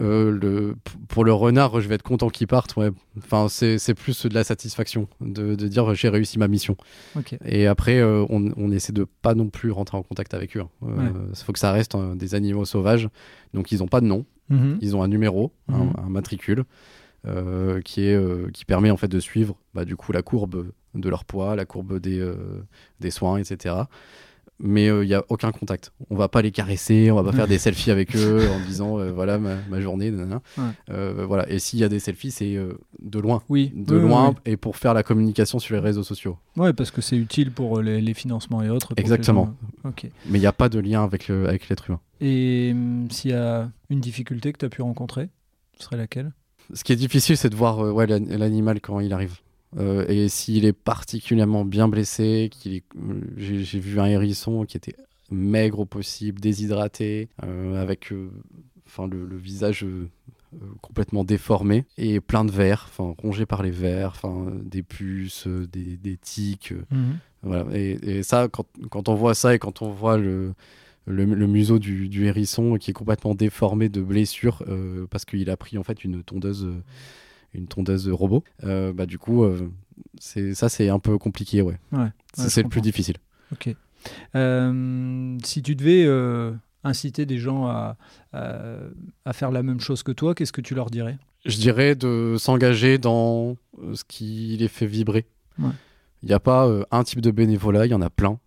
Euh, le, pour le renard, je vais être content qu'il parte. Ouais. Enfin, c'est plus de la satisfaction de, de dire j'ai réussi ma mission. Et après, euh, on, on essaie de pas non plus rentrer en contact avec eux. Il Ouais. faut que ça reste euh, des animaux sauvages. Donc, ils n'ont pas de nom. Mhm. Ils ont un numéro, un- Mhm. un, matricule, euh, qui, est, euh, qui permet en fait de suivre bah, du coup la courbe de leur poids, la courbe des, euh, des soins, etc. Mais il n'y a aucun contact. On va pas les caresser, on va pas faire des selfies avec eux en disant euh, voilà ma, ma journée. Ouais. Euh, voilà. Et s'il y a des selfies, c'est euh, de loin. Oui. De Oui, loin oui. et pour faire la communication sur les réseaux sociaux. Ouais, parce que c'est utile pour les, les financements et autres. Exactement. gens-. Mais il n'y a pas de lien avec le- avec l'être humain. Et hum, s'il y a une difficulté que tu as pu rencontrer, ce serait laquelle? Ce qui est difficile, c'est de voir euh, ouais, l'an- l'animal quand il arrive. Euh, et s'il est particulièrement bien blessé, qu'il euh, j'ai vu un hérisson qui était maigre au possible, déshydraté, euh, avec enfin le, le visage complètement déformé et plein de vers, enfin rongé par les vers, enfin des puces, des, des tiques. euh, voilà. Et, et ça, quand, quand on voit ça et quand on voit le, le, le museau du, du hérisson qui est complètement déformé de blessures euh, parce qu'il a pris en fait une tondeuse, euh, une tondeuse robot, euh, bah du coup, euh, c'est ça c'est un peu compliqué, ouais. Ouais, C'est le plus difficile. Ok. Euh, si tu devais inciter des gens à, à, à faire la même chose que toi, qu'est-ce que tu leur dirais? Je dirais de s'engager dans ce qui les fait vibrer. Ouais. Il n'y a pas euh, un type de bénévolat, il y en a plein.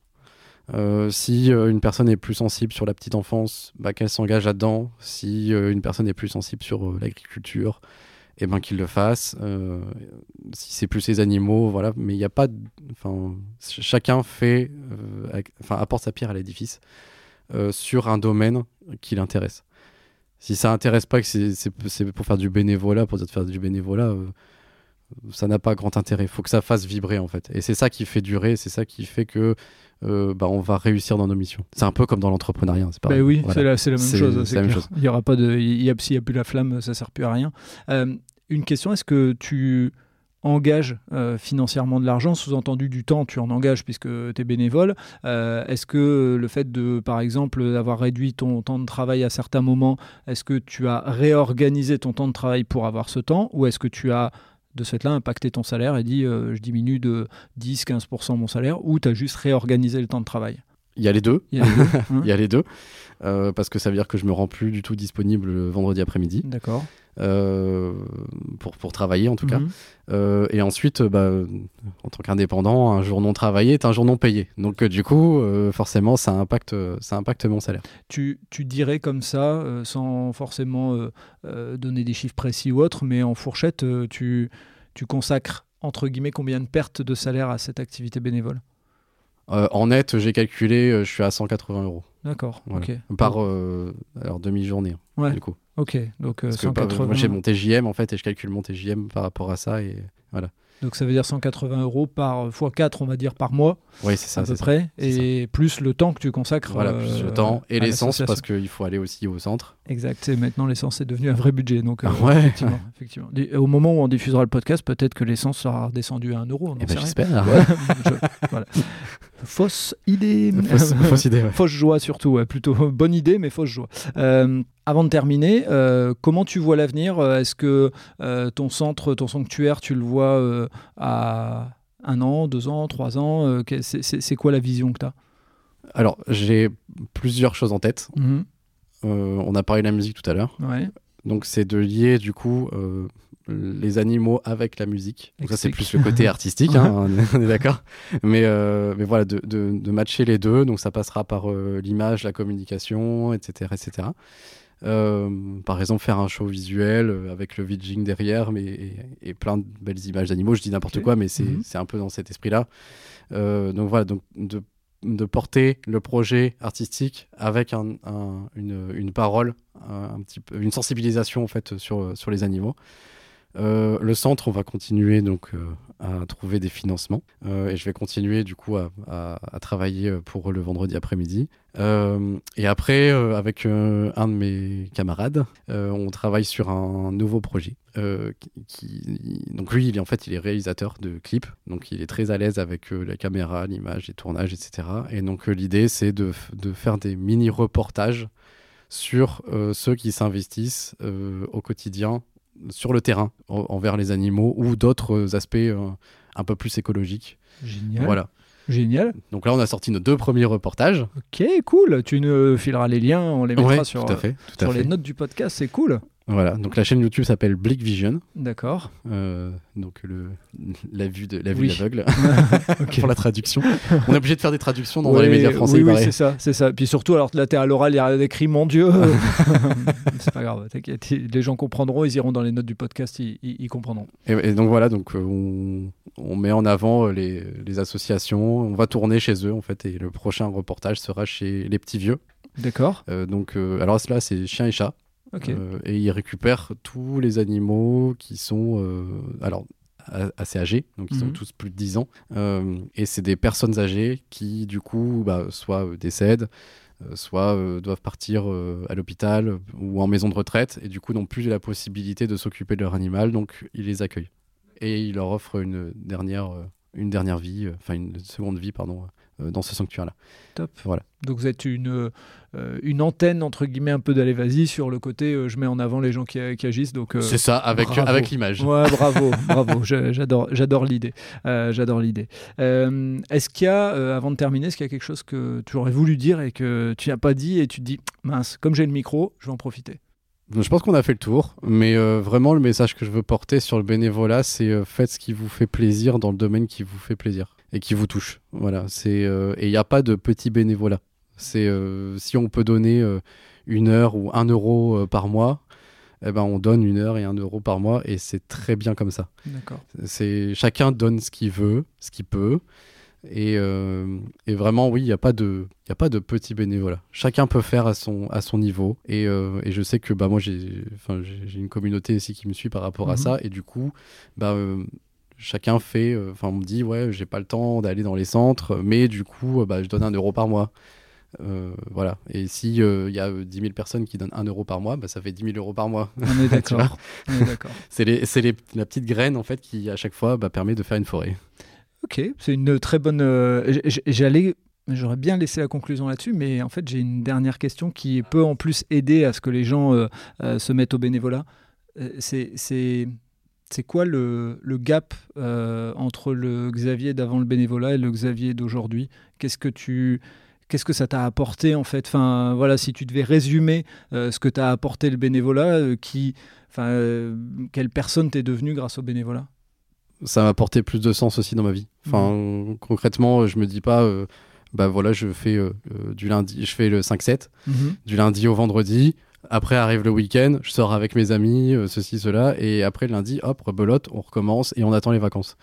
Euh, si euh, une personne est plus sensible sur la petite enfance, bah, qu'elle s'engage là-dedans. Si une personne est plus sensible sur l'agriculture et ben qu'il le fasse. Euh, si c'est plus les animaux, voilà. Mais il n'y a pas, enfin, chacun fait, euh, enfin, apporte sa pierre à l'édifice euh, sur un domaine qui l'intéresse. Si ça intéresse pas que c'est pour faire du bénévolat, pour faire du bénévolat, ça n'a pas grand intérêt. Il faut que ça fasse vibrer en fait. Et c'est ça qui fait durer, c'est ça qui fait que euh, bah, on va réussir dans nos missions. C'est un peu comme dans l'entrepreneuriat. C'est bah oui, c'est la, même chose. La même chose. Il y aura pas de, il y a, s'il n'y a plus la flamme, ça sert plus à rien. Euh, une question, est-ce que tu engages euh, financièrement de l'argent, sous-entendu du temps, tu en engages puisque tu es bénévole. est-ce que le fait de, par exemple, d'avoir réduit ton temps de travail à certains moments, est-ce que tu as réorganisé ton temps de travail pour avoir ce temps? Ou est-ce que tu as de ce fait-là impacter ton salaire et dit euh, je diminue de 10-15% mon salaire? Ou tu as juste réorganisé le temps de travail? Il y a les deux. Il y a les deux. Il y a les deux euh, parce que ça veut dire que je me rends plus du tout disponible le vendredi après-midi. D'accord. Euh, pour, pour travailler en tout cas. Mhm. Euh, et ensuite, bah, en tant qu'indépendant, un jour non travaillé est un jour non payé. Donc du coup, forcément, ça impacte, ça impacte mon salaire. Tu, tu dirais comme ça, sans forcément donner des chiffres précis ou autres, mais en fourchette, tu, tu consacres entre guillemets combien de pertes de salaire à cette activité bénévole? En net, j'ai calculé, je suis à 180 euros. D'accord. ok. Par alors demi-journée. Ouais. Du coup. Ok, donc 180. Euh, moi j'ai mon TJM en fait et je calcule mon TJM par rapport à ça et voilà. Donc ça veut dire 180 euros par x4, on va dire, par mois. Oui, c'est ça. À peu près. Et plus le temps que tu consacres. Voilà, plus le euh, temps. Et l'essence, parce qu'il faut aller aussi au centre. Exact. Et maintenant, l'essence est devenu un vrai budget. Donc, euh, ouais. effectivement, effectivement. Au moment où on diffusera le podcast, peut-être que l'essence sera redescendue à 1 euro. Ben, J'espère. voilà. Fausse idée. Fausse, idée, Fausse joie surtout. Plutôt bonne idée, mais fausse joie. Euh, avant de terminer, euh, comment tu vois l'avenir? Euh, Est-ce que euh, ton centre, ton sanctuaire, tu le vois à un an, deux ans, trois ans? C'est quoi la vision que tu as Alors, j'ai plusieurs choses en tête. Mhm. on a parlé de la musique tout à l'heure. Donc, c'est de lier du coup les animaux avec la musique. Donc ça, c'est plus le côté artistique, hein, on est d'accord. Mais, mais voilà, de, de, matcher les deux. Donc, ça passera par l'image, la communication, etc. etc. Euh, par exemple, faire un show visuel euh, avec le vidging derrière mais, et, plein de belles images d'animaux. Je dis n'importe quoi, mais c'est un peu dans cet esprit-là. Euh, donc voilà, donc de, de, porter le projet artistique avec un, une, une, parole, un, petit peu, une sensibilisation en fait sur, sur les animaux. Le centre, on va continuer donc à trouver des financements et je vais continuer du coup à, travailler pour le vendredi après-midi. Euh, et après, euh, avec euh, un de mes camarades, on travaille sur un nouveau projet. Donc lui, il est, en fait, il est réalisateur de clips, donc il est très à l'aise avec la caméra, l'image, les tournages, etc. Et donc l'idée, c'est de, de, faire des mini-reportages sur ceux qui s'investissent au quotidien sur le terrain envers les animaux ou d'autres aspects un peu plus écologiques. Génial. Voilà. Génial. Donc là, on a sorti nos deux premiers reportages. Ok, cool. Tu nous fileras les liens, on les mettra sur, sur les notes du podcast, c'est cool. Voilà, donc la chaîne YouTube s'appelle Blick Vision. D'accord. Euh, donc le, la vue de la vue de l'aveugle pour la traduction. On est obligé de faire des traductions dans, les médias français. Oui, oui c'est ça, c'est ça. Puis surtout, alors là, t'es à l'oral, il y a écrit mon Dieu. c'est pas grave, t'inquiète. Les gens comprendront, ils iront dans les notes du podcast, ils, comprendront. Et, donc voilà, donc euh, on, on, met en avant euh, les, les associations. On va tourner chez eux en fait, et le prochain reportage sera chez les petits vieux. D'accord. donc, alors là, c'est chien et chat. Euh, et il récupère tous les animaux qui sont euh, alors assez âgés, donc ils ont mhm. tous plus de 10 ans. Euh, et c'est des personnes âgées qui, du coup, bah, soit décèdent, soit doivent partir à l'hôpital ou en maison de retraite, et du coup n'ont plus la possibilité de s'occuper de leur animal, donc ils les accueillent. Et il leur offre une dernière, une dernière vie, enfin une seconde vie, pardon, dans ce sanctuaire-là. Top. Voilà. Donc vous êtes une, euh, une antenne, entre guillemets, un peu d'aller vas-y sur le côté euh, je mets en avant les gens qui, agissent. Donc, euh, C'est ça, avec, avec l'image. Ouais, bravo, bravo, j'adore, j'adore l'idée. j'adore l'idée. est-ce qu'il y a, avant de terminer, est-ce qu'il y a quelque chose que tu aurais voulu dire et que tu n'as pas dit et tu te dis mince, comme j'ai le micro, je vais en profiter? Je pense qu'on a fait le tour, mais vraiment le message que je veux porter sur le bénévolat, c'est faites ce qui vous fait plaisir dans le domaine qui vous fait plaisir et qui vous touche. Voilà, c'est et il n'y a pas de petit bénévolat. C'est euh, si on peut donner euh, une heure ou un euro euh, par mois, eh ben, on donne une heure et un euro par mois et c'est très bien comme ça. D'accord. C'est chacun donne ce qu'il veut, ce qu'il peut. Et, euh, et vraiment, oui, il n'y a pas de, il a pas de petit bénévolat. Chacun peut faire à son, à son niveau. Et, euh, et je sais que bah moi, j'ai, enfin, j'ai j'ai une communauté ici qui me suit par rapport à Mhm. ça. Et du coup, bah euh, chacun fait. euh, Enfin, on me dit, ouais, j'ai pas le temps d'aller dans les centres, mais du coup, euh, bah, je donne un euro par mois. Euh, voilà. Et si il y a euh, 10 000 personnes qui donnent un euro par mois, bah, ça fait 10 000 euros par mois. On est d'accord. C'est la petite graine en fait qui à chaque fois bah, permet de faire une forêt. Ok, c'est une très bonne. J'allais. J'aurais bien laissé la conclusion là-dessus, mais en fait, j'ai une dernière question qui peut en plus aider à ce que les gens se mettent au bénévolat. C'est c'est quoi le, le gap euh, entre le Xavier d'avant le bénévolat et le Xavier d'aujourd'hui? Qu'est-ce que tu Qu'est-ce que ça t'a apporté en fait? Enfin voilà, si tu devais résumer euh, ce que t'a apporté le bénévolat, euh, qui, enfin, euh, quelle personne t'es devenu grâce au bénévolat? Ça m'a apporté plus de sens aussi dans ma vie. Enfin, concrètement, je me dis pas, bah voilà, je fais du lundi, je fais le 5-7, du lundi au vendredi. Après arrive le week-end, je sors avec mes amis, euh, ceci, cela, et après lundi, hop, rebelote, on recommence et on attend les vacances.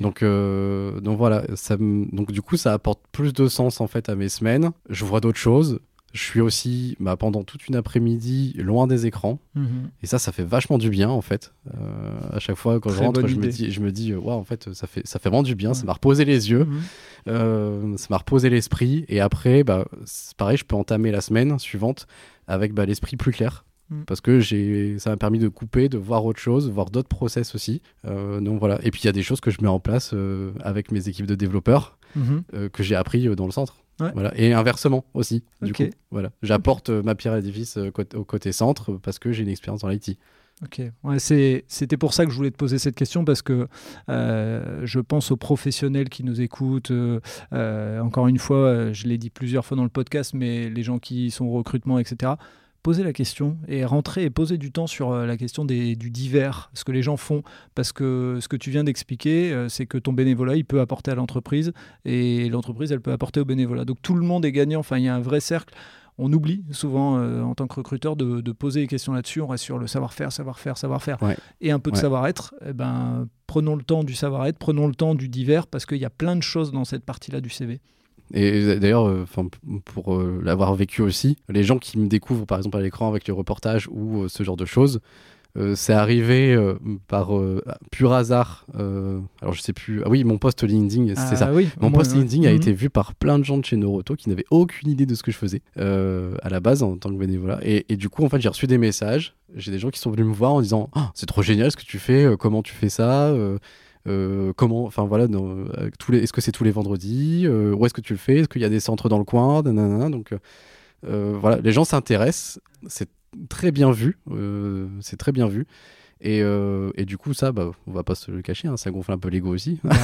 Donc, euh, donc voilà, ça donc du coup, ça apporte plus de sens en fait à mes semaines. Je vois d'autres choses. Je suis aussi bah, pendant toute une après-midi loin des écrans. Mhm. Et ça, ça fait vachement du bien en fait. Euh, à chaque fois quand je rentre, je me dis, je me dis, euh, waouh, en fait, ça fait, ça fait vraiment du bien. Ouais. Ça m'a reposé les yeux, Mhm. euh, ça m'a reposé l'esprit. Et après, bah, c'est pareil, je peux entamer la semaine suivante avec bah, l'esprit plus clair. Mm. Parce que j'ai, ça m'a permis de couper, de voir autre chose, voir d'autres process aussi. Euh, donc voilà. Et puis il y a des choses que je mets en place euh, avec mes équipes de développeurs Mhm. euh, que j'ai appris dans le centre. Ouais. Voilà. Et inversement aussi. Du coup, voilà. J'apporte euh, ma pierre à l'édifice euh, au côté centre parce que j'ai une expérience dans l'IT. Ok, ouais, c'était pour ça que je voulais te poser cette question parce que euh, je pense aux professionnels qui nous écoutent. euh, encore une fois, je l'ai dit plusieurs fois dans le podcast, mais les gens qui sont au recrutement, etc. Posez la question et rentrez et posez du temps sur euh, la question des, du divers, ce que les gens font. Parce que ce que tu viens d'expliquer, euh, c'est que ton bénévolat, il peut apporter à l'entreprise et l'entreprise, elle peut apporter au bénévolat. Donc tout le monde est gagnant. Enfin, il y a un vrai cercle. On oublie souvent euh, en tant que recruteur de, de poser des questions là-dessus. On reste sur le savoir-faire, savoir-faire, savoir-faire Ouais. et un peu de Ouais. savoir-être. Eh ben, prenons le temps du savoir-être, prenons le temps du divers parce qu'il y a plein de choses dans cette partie-là du CV. Et d'ailleurs, euh, pour euh, l'avoir vécu aussi, les gens qui me découvrent par exemple à l'écran avec le reportage ou euh, ce genre de choses, c'est arrivé par pur hasard. alors je sais plus. Ah oui, mon post LinkedIn, c'est Ah ça. Oui, Mon post ouais. LinkedIn a Mhm. été vu par plein de gens de chez Noroto qui n'avaient aucune idée de ce que je faisais à la base en tant que bénévolat. Et, et du coup, en fait, j'ai reçu des messages. J'ai des gens qui sont venus me voir en disant Ah, C'est trop génial ce que tu fais, comment tu fais ça euh, comment, enfin voilà, est-ce que c'est tous les vendredis euh, Où est-ce que tu le fais Est-ce qu'il y a des centres dans le coin. Donc euh, voilà, les gens s'intéressent, c'est très bien vu, c'est très bien vu. Et, euh, et du coup, ça, bah, on va pas se le cacher, hein, ça gonfle un peu l'ego aussi. Bah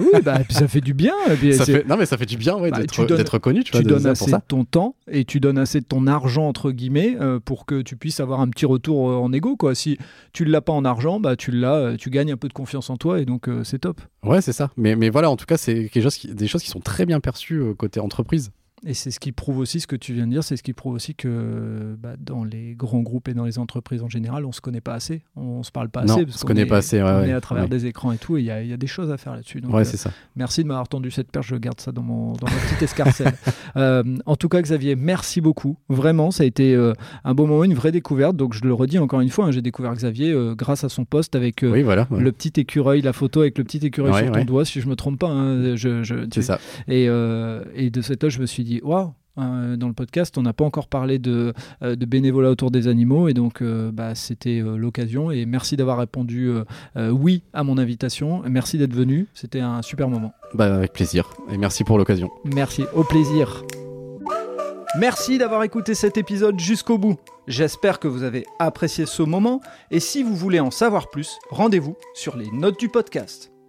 oui, bah, et puis ça fait du bien. Ça fait- non, mais ça fait du bien ouais, Bah, d'être, connu, tu, vois, tu donnes assez de ton temps et tu donnes assez de ton argent entre guillemets euh, pour que tu puisses avoir un petit retour euh, en ego quoi. Si tu l'as pas en argent, bah tu l'as, tu gagnes un peu de confiance en toi et donc c'est top. Ouais, c'est ça. Mais, mais voilà, en tout cas, c'est quelque chose qui- des choses qui sont très bien perçues côté entreprise. Et c'est ce qui prouve aussi ce que tu viens de dire, c'est ce qui prouve aussi que bah, dans les grands groupes et dans les entreprises en général, on se connaît pas assez, on se parle pas Non, assez. on parce se qu'on connaît est- pas assez, ouais, on ouais, est à travers ouais. des écrans et tout, et il y, a- il y a des choses à faire là-dessus. Donc, euh, ça. Merci de m'avoir tendu cette perche, je garde ça dans, mon, dans ma petite escarcelle. Euh, en tout cas, Xavier, merci beaucoup. Vraiment, ça a été euh, un beau moment, une vraie découverte. Donc, je le redis encore une fois, hein, j'ai découvert Xavier euh, grâce à son poste avec oui, voilà. ouais. le petit écureuil, la photo avec le petit écureuil sur ton doigt, si je me trompe pas. hein, je, je- C'est tu- ça. et, et de cette là je me suis dit, waouh! euh, dans le podcast, on n'a pas encore parlé de, euh, de bénévolat autour des animaux et donc euh, bah, c'était euh, l'occasion et merci d'avoir répondu oui à mon invitation. Merci d'être venu, c'était un super moment. Bah, avec plaisir. Et merci pour l'occasion. Merci, au plaisir. Merci d'avoir écouté cet épisode jusqu'au bout. J'espère que vous avez apprécié ce moment et si vous voulez en savoir plus, rendez-vous sur les notes du podcast.